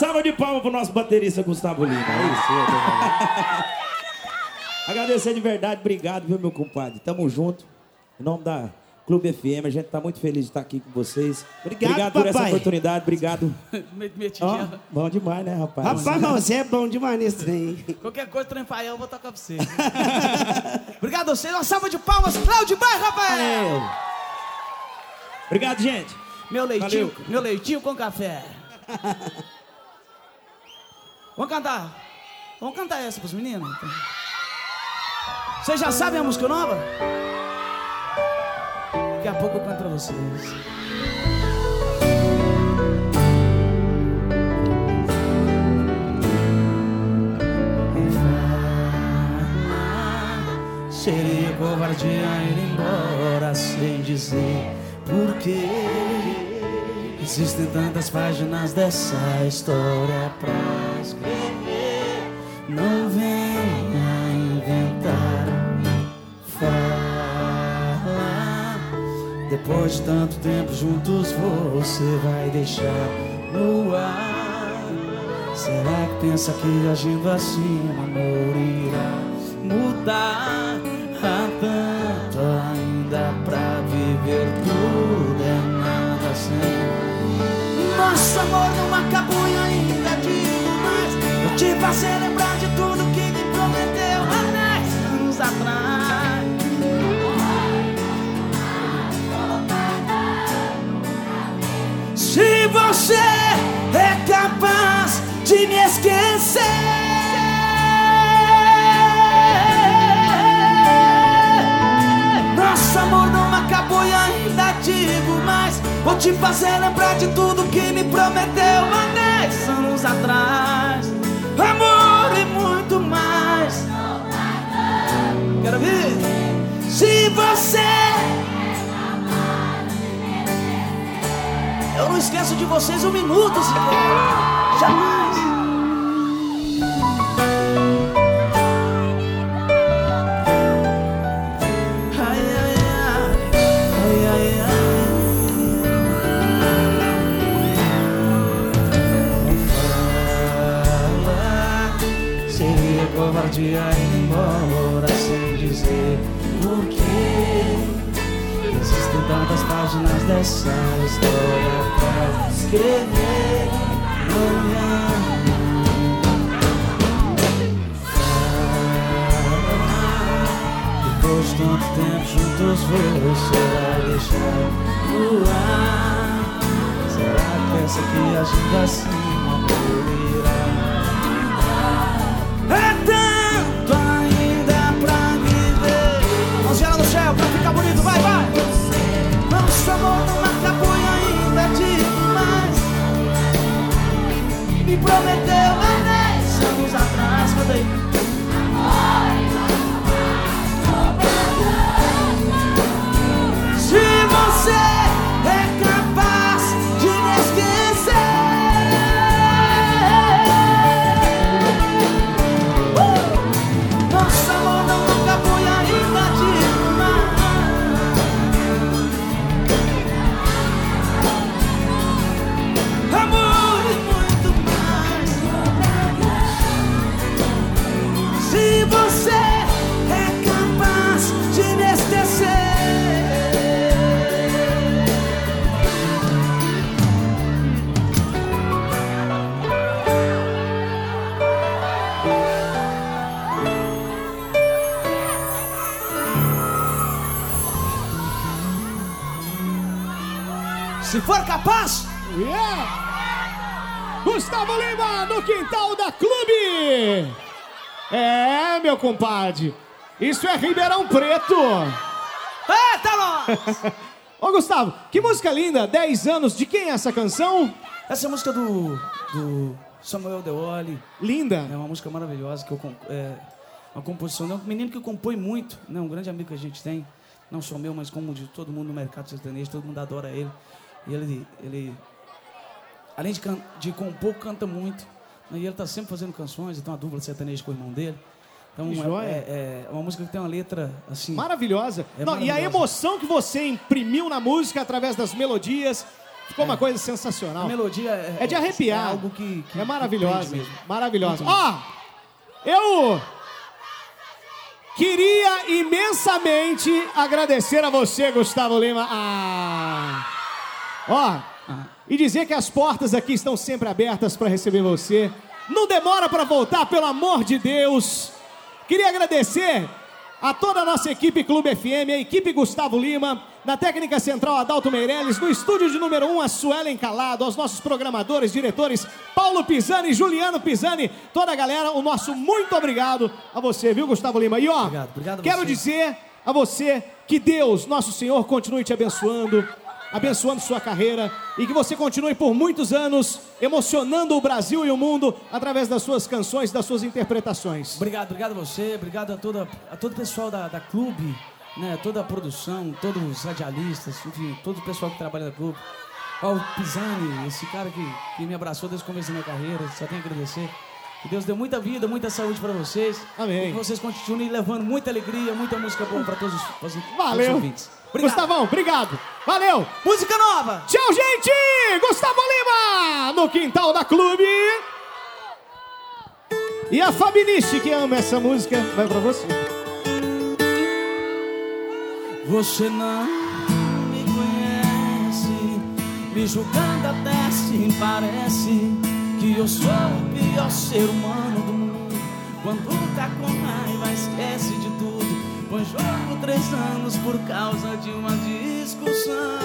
salva de palmas pro nosso baterista Gustavo Lima. É isso, Agradecer de verdade, obrigado, viu, meu compadre? Tamo junto. Em nome da Clube FM, a gente tá muito feliz de estar aqui com vocês. Obrigado, por essa oportunidade, obrigado. Ó, bom demais, né, rapaz? Rapaz, mas você é bom demais nesse trem. Qualquer coisa, trem paia, eu vou tocar pra você. Obrigado a vocês. Uma salva de palmas, Cláudio Bairro, Rafael. Valeu. Obrigado, gente. Meu leitinho, Valeu. meu leitinho com café. Vamos cantar. Vamos cantar essa pros meninos? então. Vocês já sabem a música nova? Daqui a pouco eu canto pra vocês. Seria covardia ir embora sem dizer porquê. Existem tantas páginas dessa história pra escrever. Não venha inventar, fala. Depois de tanto tempo juntos, você vai deixar no ar. Será que pensa que agindo assim o amor irá mudar? Amor acabou e ainda digo mais. Vou te fazer lembrar de tudo que me prometeu há 10 anos atrás. Se você é capaz de me esquecer. Te fazer lembrar de tudo que me prometeu há 10 anos atrás. Amor e muito mais. Quero ver? Se você. Eu não esqueço de vocês um minuto sequer. Jamais. Covardia ir embora sem dizer o que. Existem tantas páginas dessa história pra escrever. Não Depois de tanto tempo juntos você vai deixar voar Será que pensa que agindo assim meu compadre. Isso é Ribeirão Preto. eita nós! Ô, Gustavo, que música linda. 10 anos. De quem é essa canção? Essa é a música do, do Samuel Deoli. Linda. É uma música maravilhosa que eu é uma composição de um menino que compõe muito, né? Um grande amigo que a gente tem, não só meu, mas como de todo mundo no mercado sertanejo, todo mundo adora ele. E ele, ele além de, de compor, canta muito. né? E ele tá sempre fazendo canções, e tem uma dupla sertaneja com o irmão dele. Então é, é- é uma música que tem uma letra assim. Maravilhosa. É Não, E a maravilhosa. emoção que você imprimiu na música através das melodias ficou uma coisa sensacional. A melodia é, É de arrepiar. É algo que, que É maravilhosa. mesmo. Maravilhosa. Ó, eu queria imensamente agradecer a você, Gustavo Lima. Ah. Ó, e dizer que as portas aqui estão sempre abertas para receber você. Não demora para voltar, pelo amor de Deus. Queria agradecer a toda a nossa equipe Clube FM, a equipe Gustavo Lima, na técnica central Adalto Meirelles, no estúdio de número 1 um, a Suelen Calado, aos nossos programadores, diretores Paulo Pisani, Juliano Pisani, toda a galera, o nosso muito obrigado a você, viu, Gustavo Lima? E ó, Obrigado, obrigado a quero você. dizer a você que Deus, nosso Senhor, continue te abençoando, abençoando sua carreira e que você continue por muitos anos emocionando o Brasil e o mundo através das suas canções, das suas interpretações. Obrigado, obrigado a você, obrigado a, toda, a todo o pessoal da, da clube, né, toda a produção, todos os radialistas, enfim, todo o pessoal que trabalha na clube. Ó, o Pisani, esse cara que, que me abraçou desde o começo da minha carreira, só tenho a agradecer. Que Deus dê muita vida, muita saúde pra vocês. Amém. E que vocês continuem levando muita alegria, muita música boa pra todos, os- todos os Valeu. ouvintes. Obrigado. Gustavão, obrigado. Valeu. Música nova! Tchau, gente! Gustavo Lima no quintal da clube. E a Fabiniche, que ama essa música, vai pra você. Você não me conhece, me julgando até se parece que eu sou o pior ser humano do mundo. Quando tá com raiva, esquece de Põe jogo três anos por causa de uma discussão.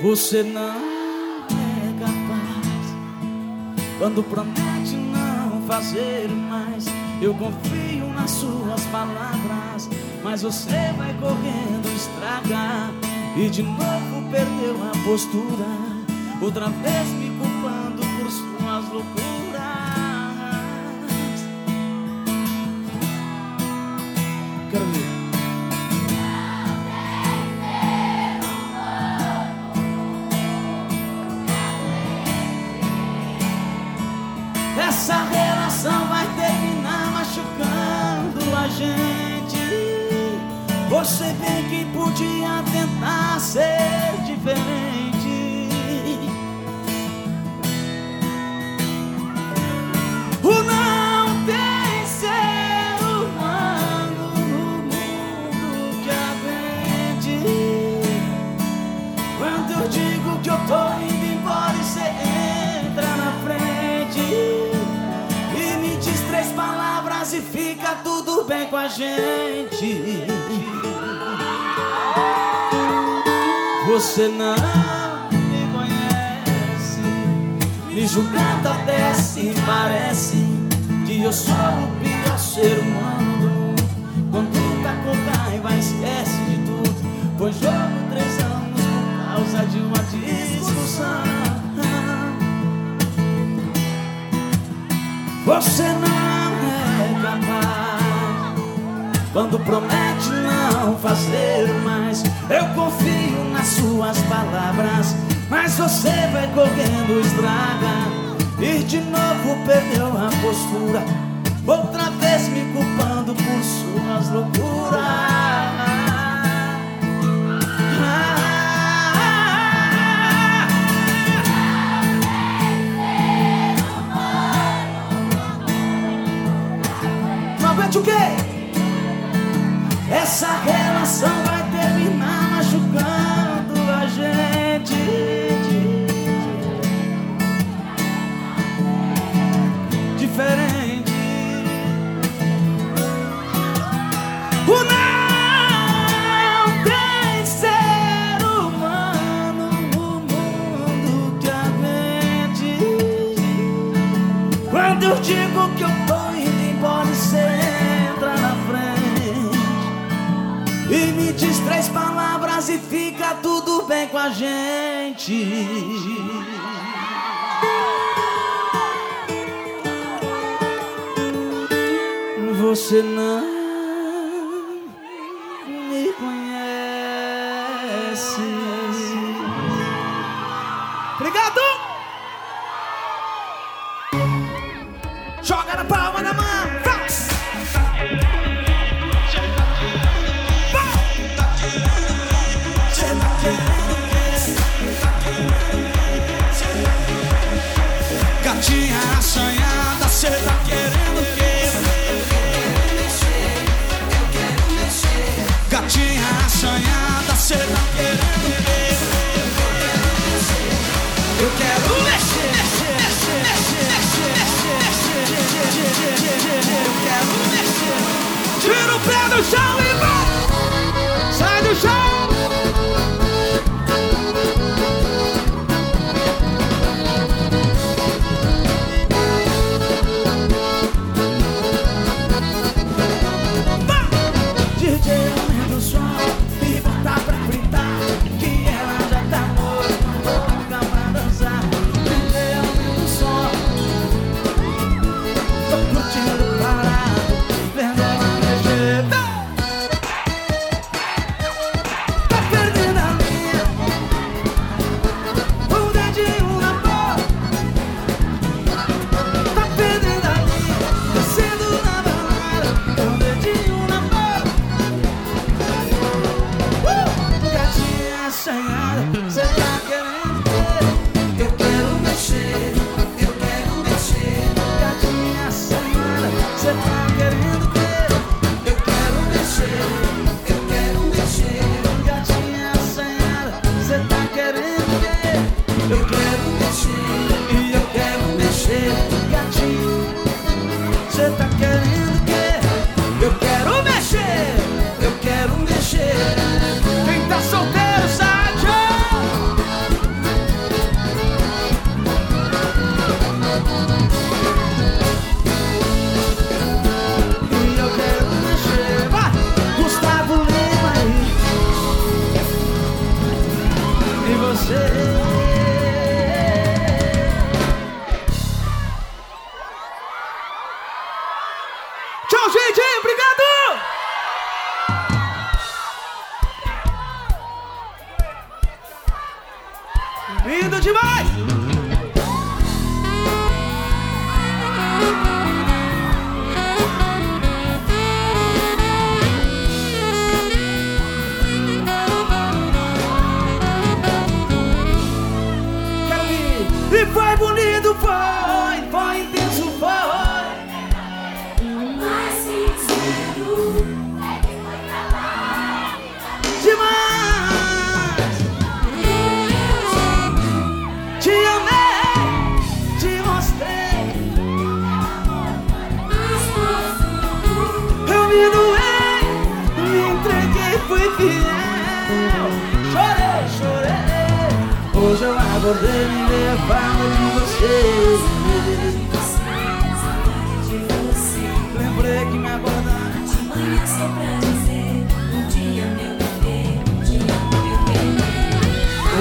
Você não é capaz quando promete não fazer mais. Eu confio nas suas palavras, mas você vai correndo estragar e de novo perdeu a postura. Outra vez better show it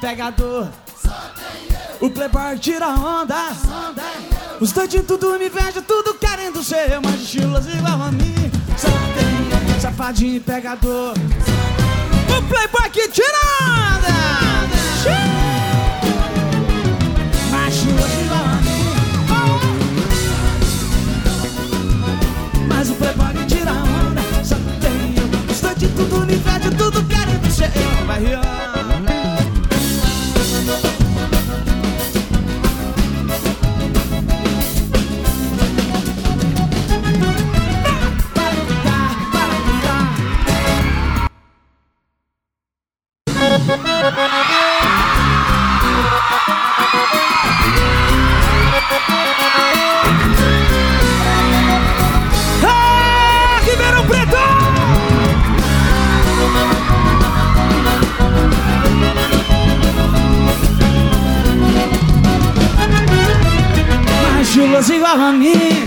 pegador. O playboy tira onda. Os doidinhos tudo me inveja, tudo querendo ser eu, mas estilos igual a mim. Só tem safadinho pegador. O playboy que tira onda. Mas estilos igual. Mas o playboy que tira onda. Só tem eu. Os doidinhos tudo me inveja, tudo querendo ser eu. Vai. Chulas igual a mim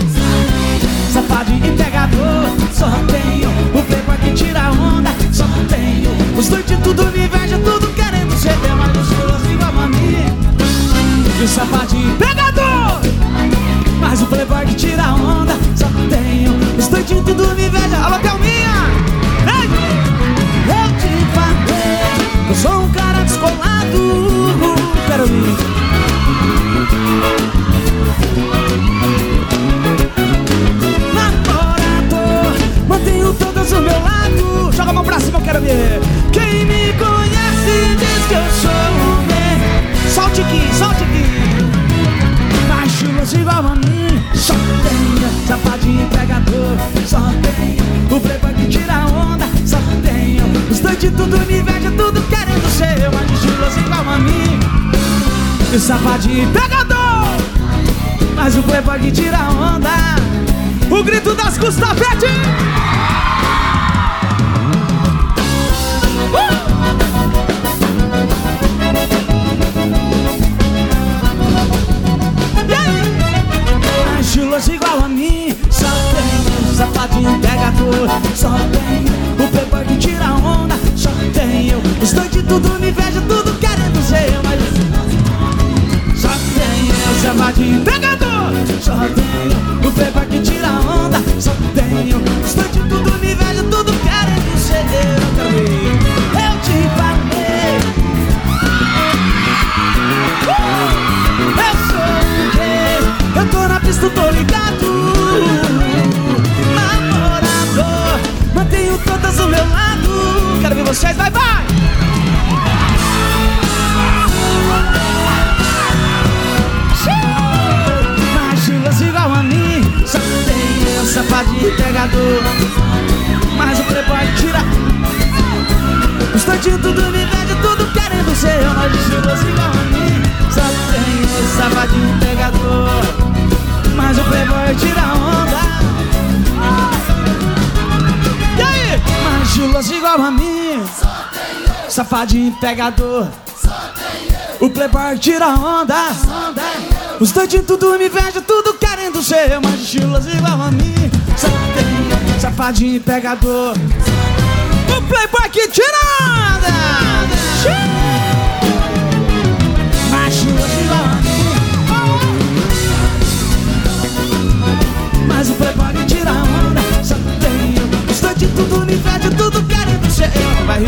Safadinho e pegador Só tenho o playboy que tira onda Só tenho os doidinhos tudo me inveja Tudo querendo ser meu Mas os chulas igual a mim E o safadinho e pegador mas o playboy que tira onda Só tenho os doidinhos tudo me inveja. Alô, Thelminha! Ei! Eu te falei Eu sou um cara descolado. Quero ir pra cima, eu quero ver. Quem me conhece diz que eu sou um bem Solte aqui, solte aqui. Mas chulas igual a mim. Só tenho safadinho e pegador Só tenho o playboy que tira onda. Só tenho os doidinhos tudo me inveja Tudo querendo ser. Eu Mas chulas igual a mim. E safadinho e pegador Mas o playboy que tira onda. O grito das Gustavete pegador. O playboy tira onda. Os doidinhos tudo me inveja, tudo querendo ser eu Mas chulas igual a mim. Só tem safadinho pegador. O playboy que tira onda. Mas chulas igual Mas o playboy que tira onda. Só tenho os doidinhos tudo me inveja, tudo querendo ser eu Vai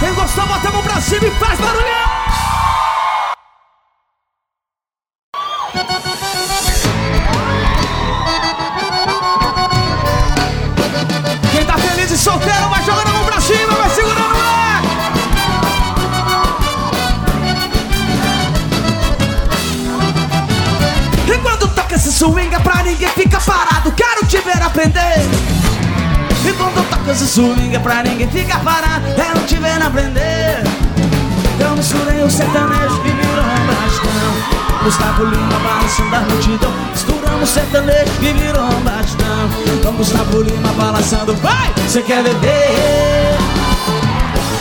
Quem gostou, bota a mão pra cima e faz barulho. Quem tá feliz e solteiro vai jogando a mão pra cima, vai segurando o ar E quando toca esse swing pra ninguém fica parado. Quero te ver aprender esse swing é pra ninguém fica parado Quero te ver aprender Eu misturei o sertanejo que virou um bastão Gustavo Lima balançando a multidão Misturamos sertanejo que virou um bastão Com Gustavo Lima balançando Vai! Você quer beber?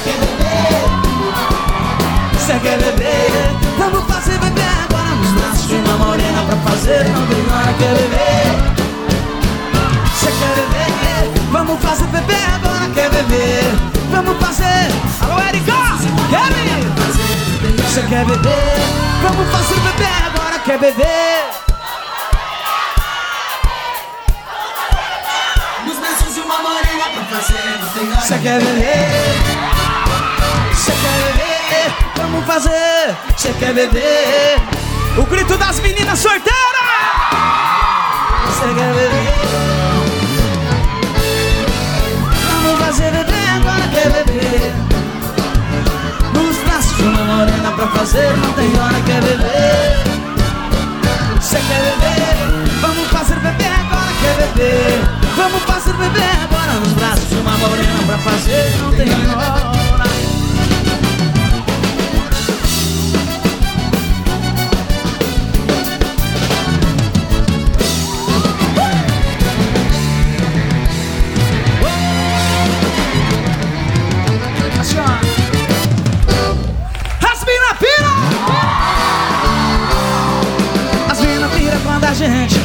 Quer beber? Você quer beber? Vamos fazer beber agora nos braços de uma morena pra fazer Não tem hora, quer beber? Vamos fazer beber agora, quer beber? Vamos fazer Alô, Erika! Quer beber? Você quer beber? Vamos fazer beber agora, quer beber? Nos braços de uma morena fazer. Você quer beber? Você quer beber? Vamos fazer! Você quer beber? O grito das meninas solteiras! Você quer beber? Fazer beber agora, quer beber? Nos braços de uma morena pra fazer, não tem hora, quer beber? Você quer beber? Vamos fazer beber agora, quer beber? Vamos fazer beber agora nos braços de uma morena pra fazer, não tem hora. a gente.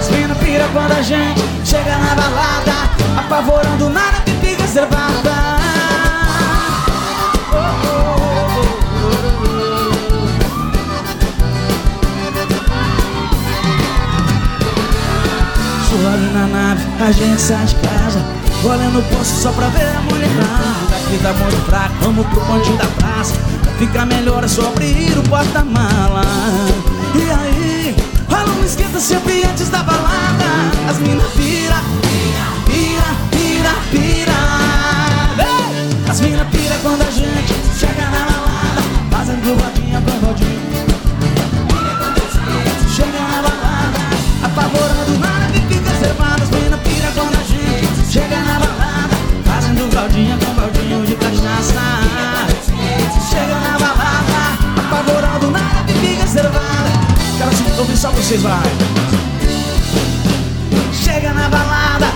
Espina pira quando a gente chega na balada, apavorando nada que fica reservada. Oh, oh, oh, Suave na nave, a gente sai de casa. olhando o poço só pra ver a mulher Aqui tá muito fraco, vamos pro ponte da praça. Fica melhor é só abrir o porta-mala. E aí, a lua esquenta sempre antes da balada. As mina pira, pira, pira, pira. As mina pira quando a gente chega na balada. Fazendo rodinha com rodinha. Chega na balada, apavorando nada que fica As mina pira quando a gente chega na balada. Fazendo baldinha com baldinho de cachaça. Chega ouvir só vocês, vai. Chega na balada,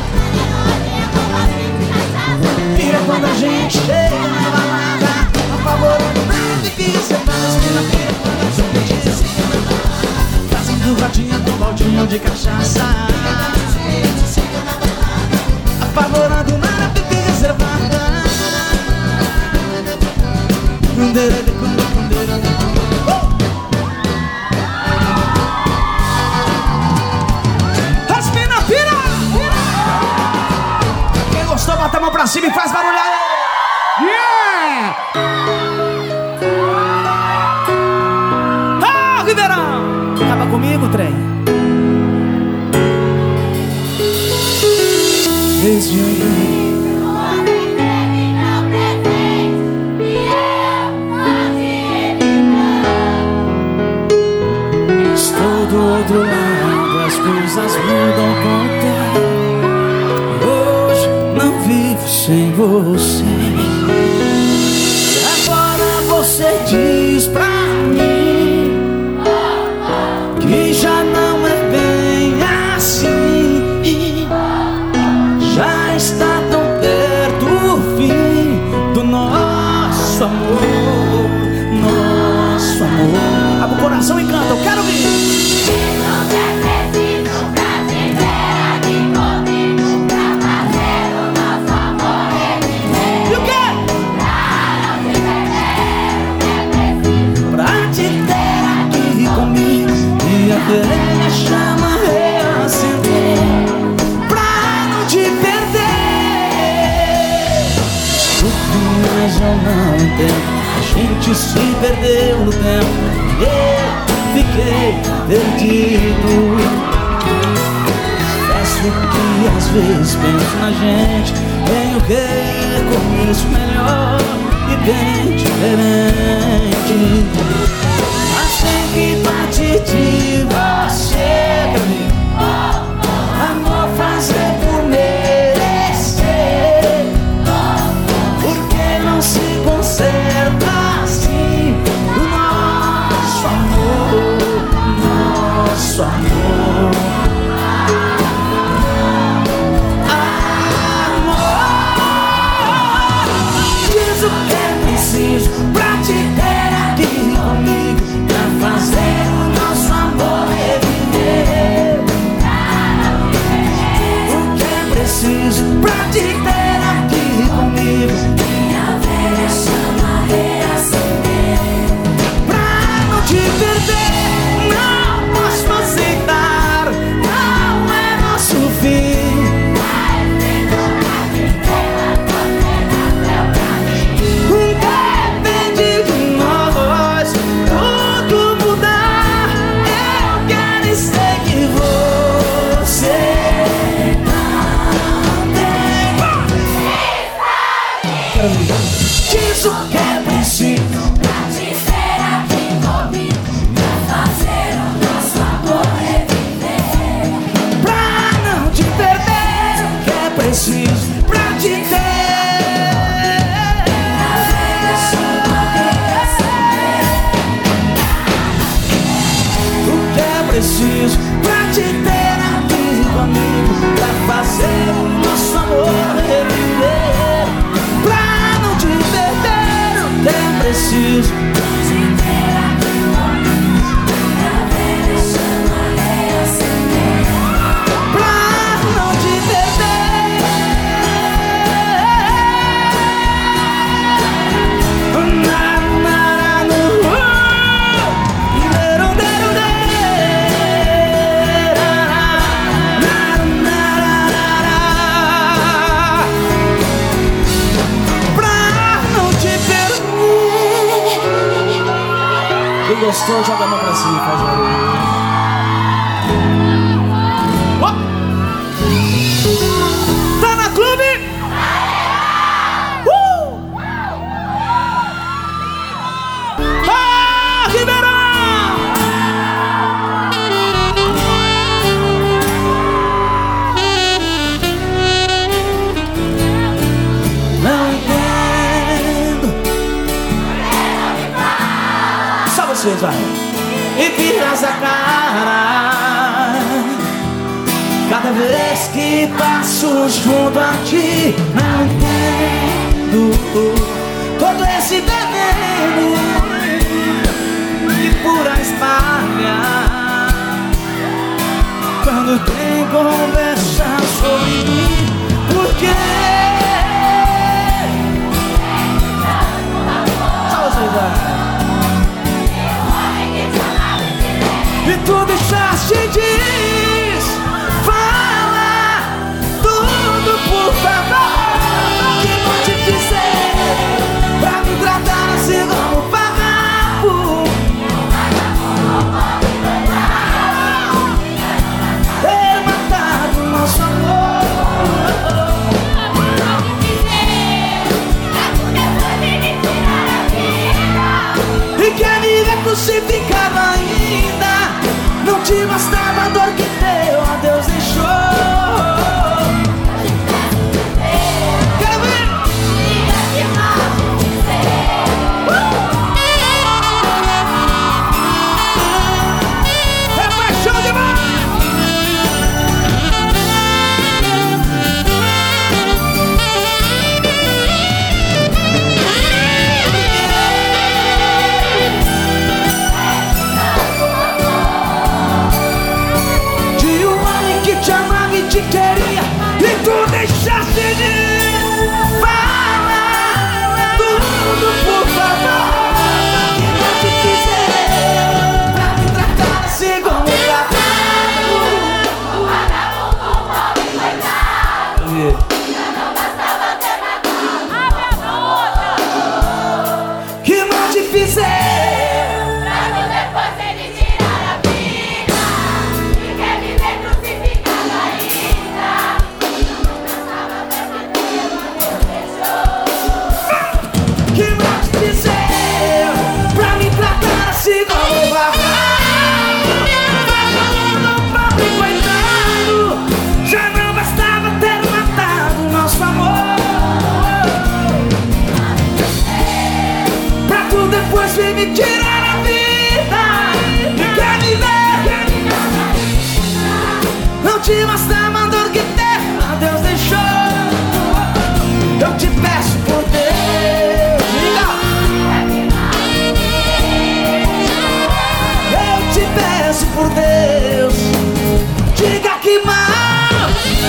say.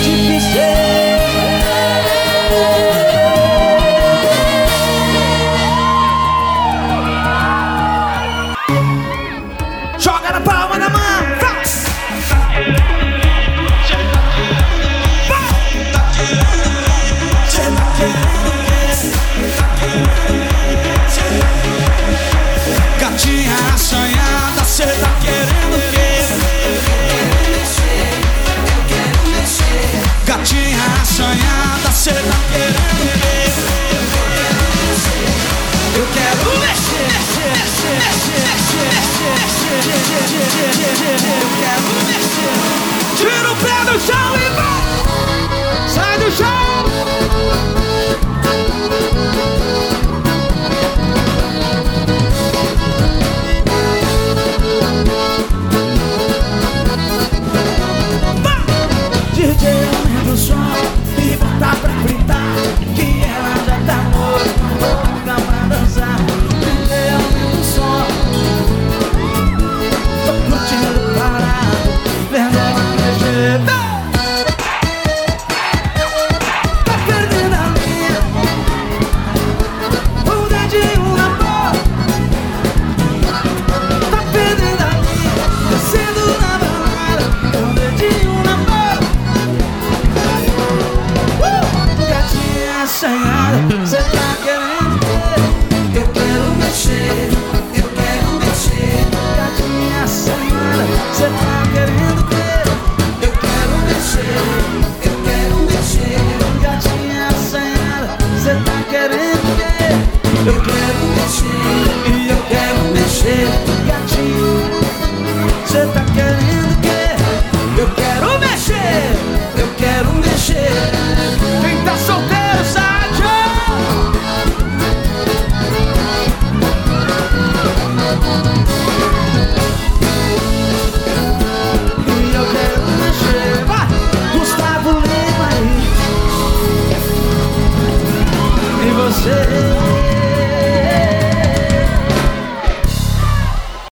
De dizer. another shall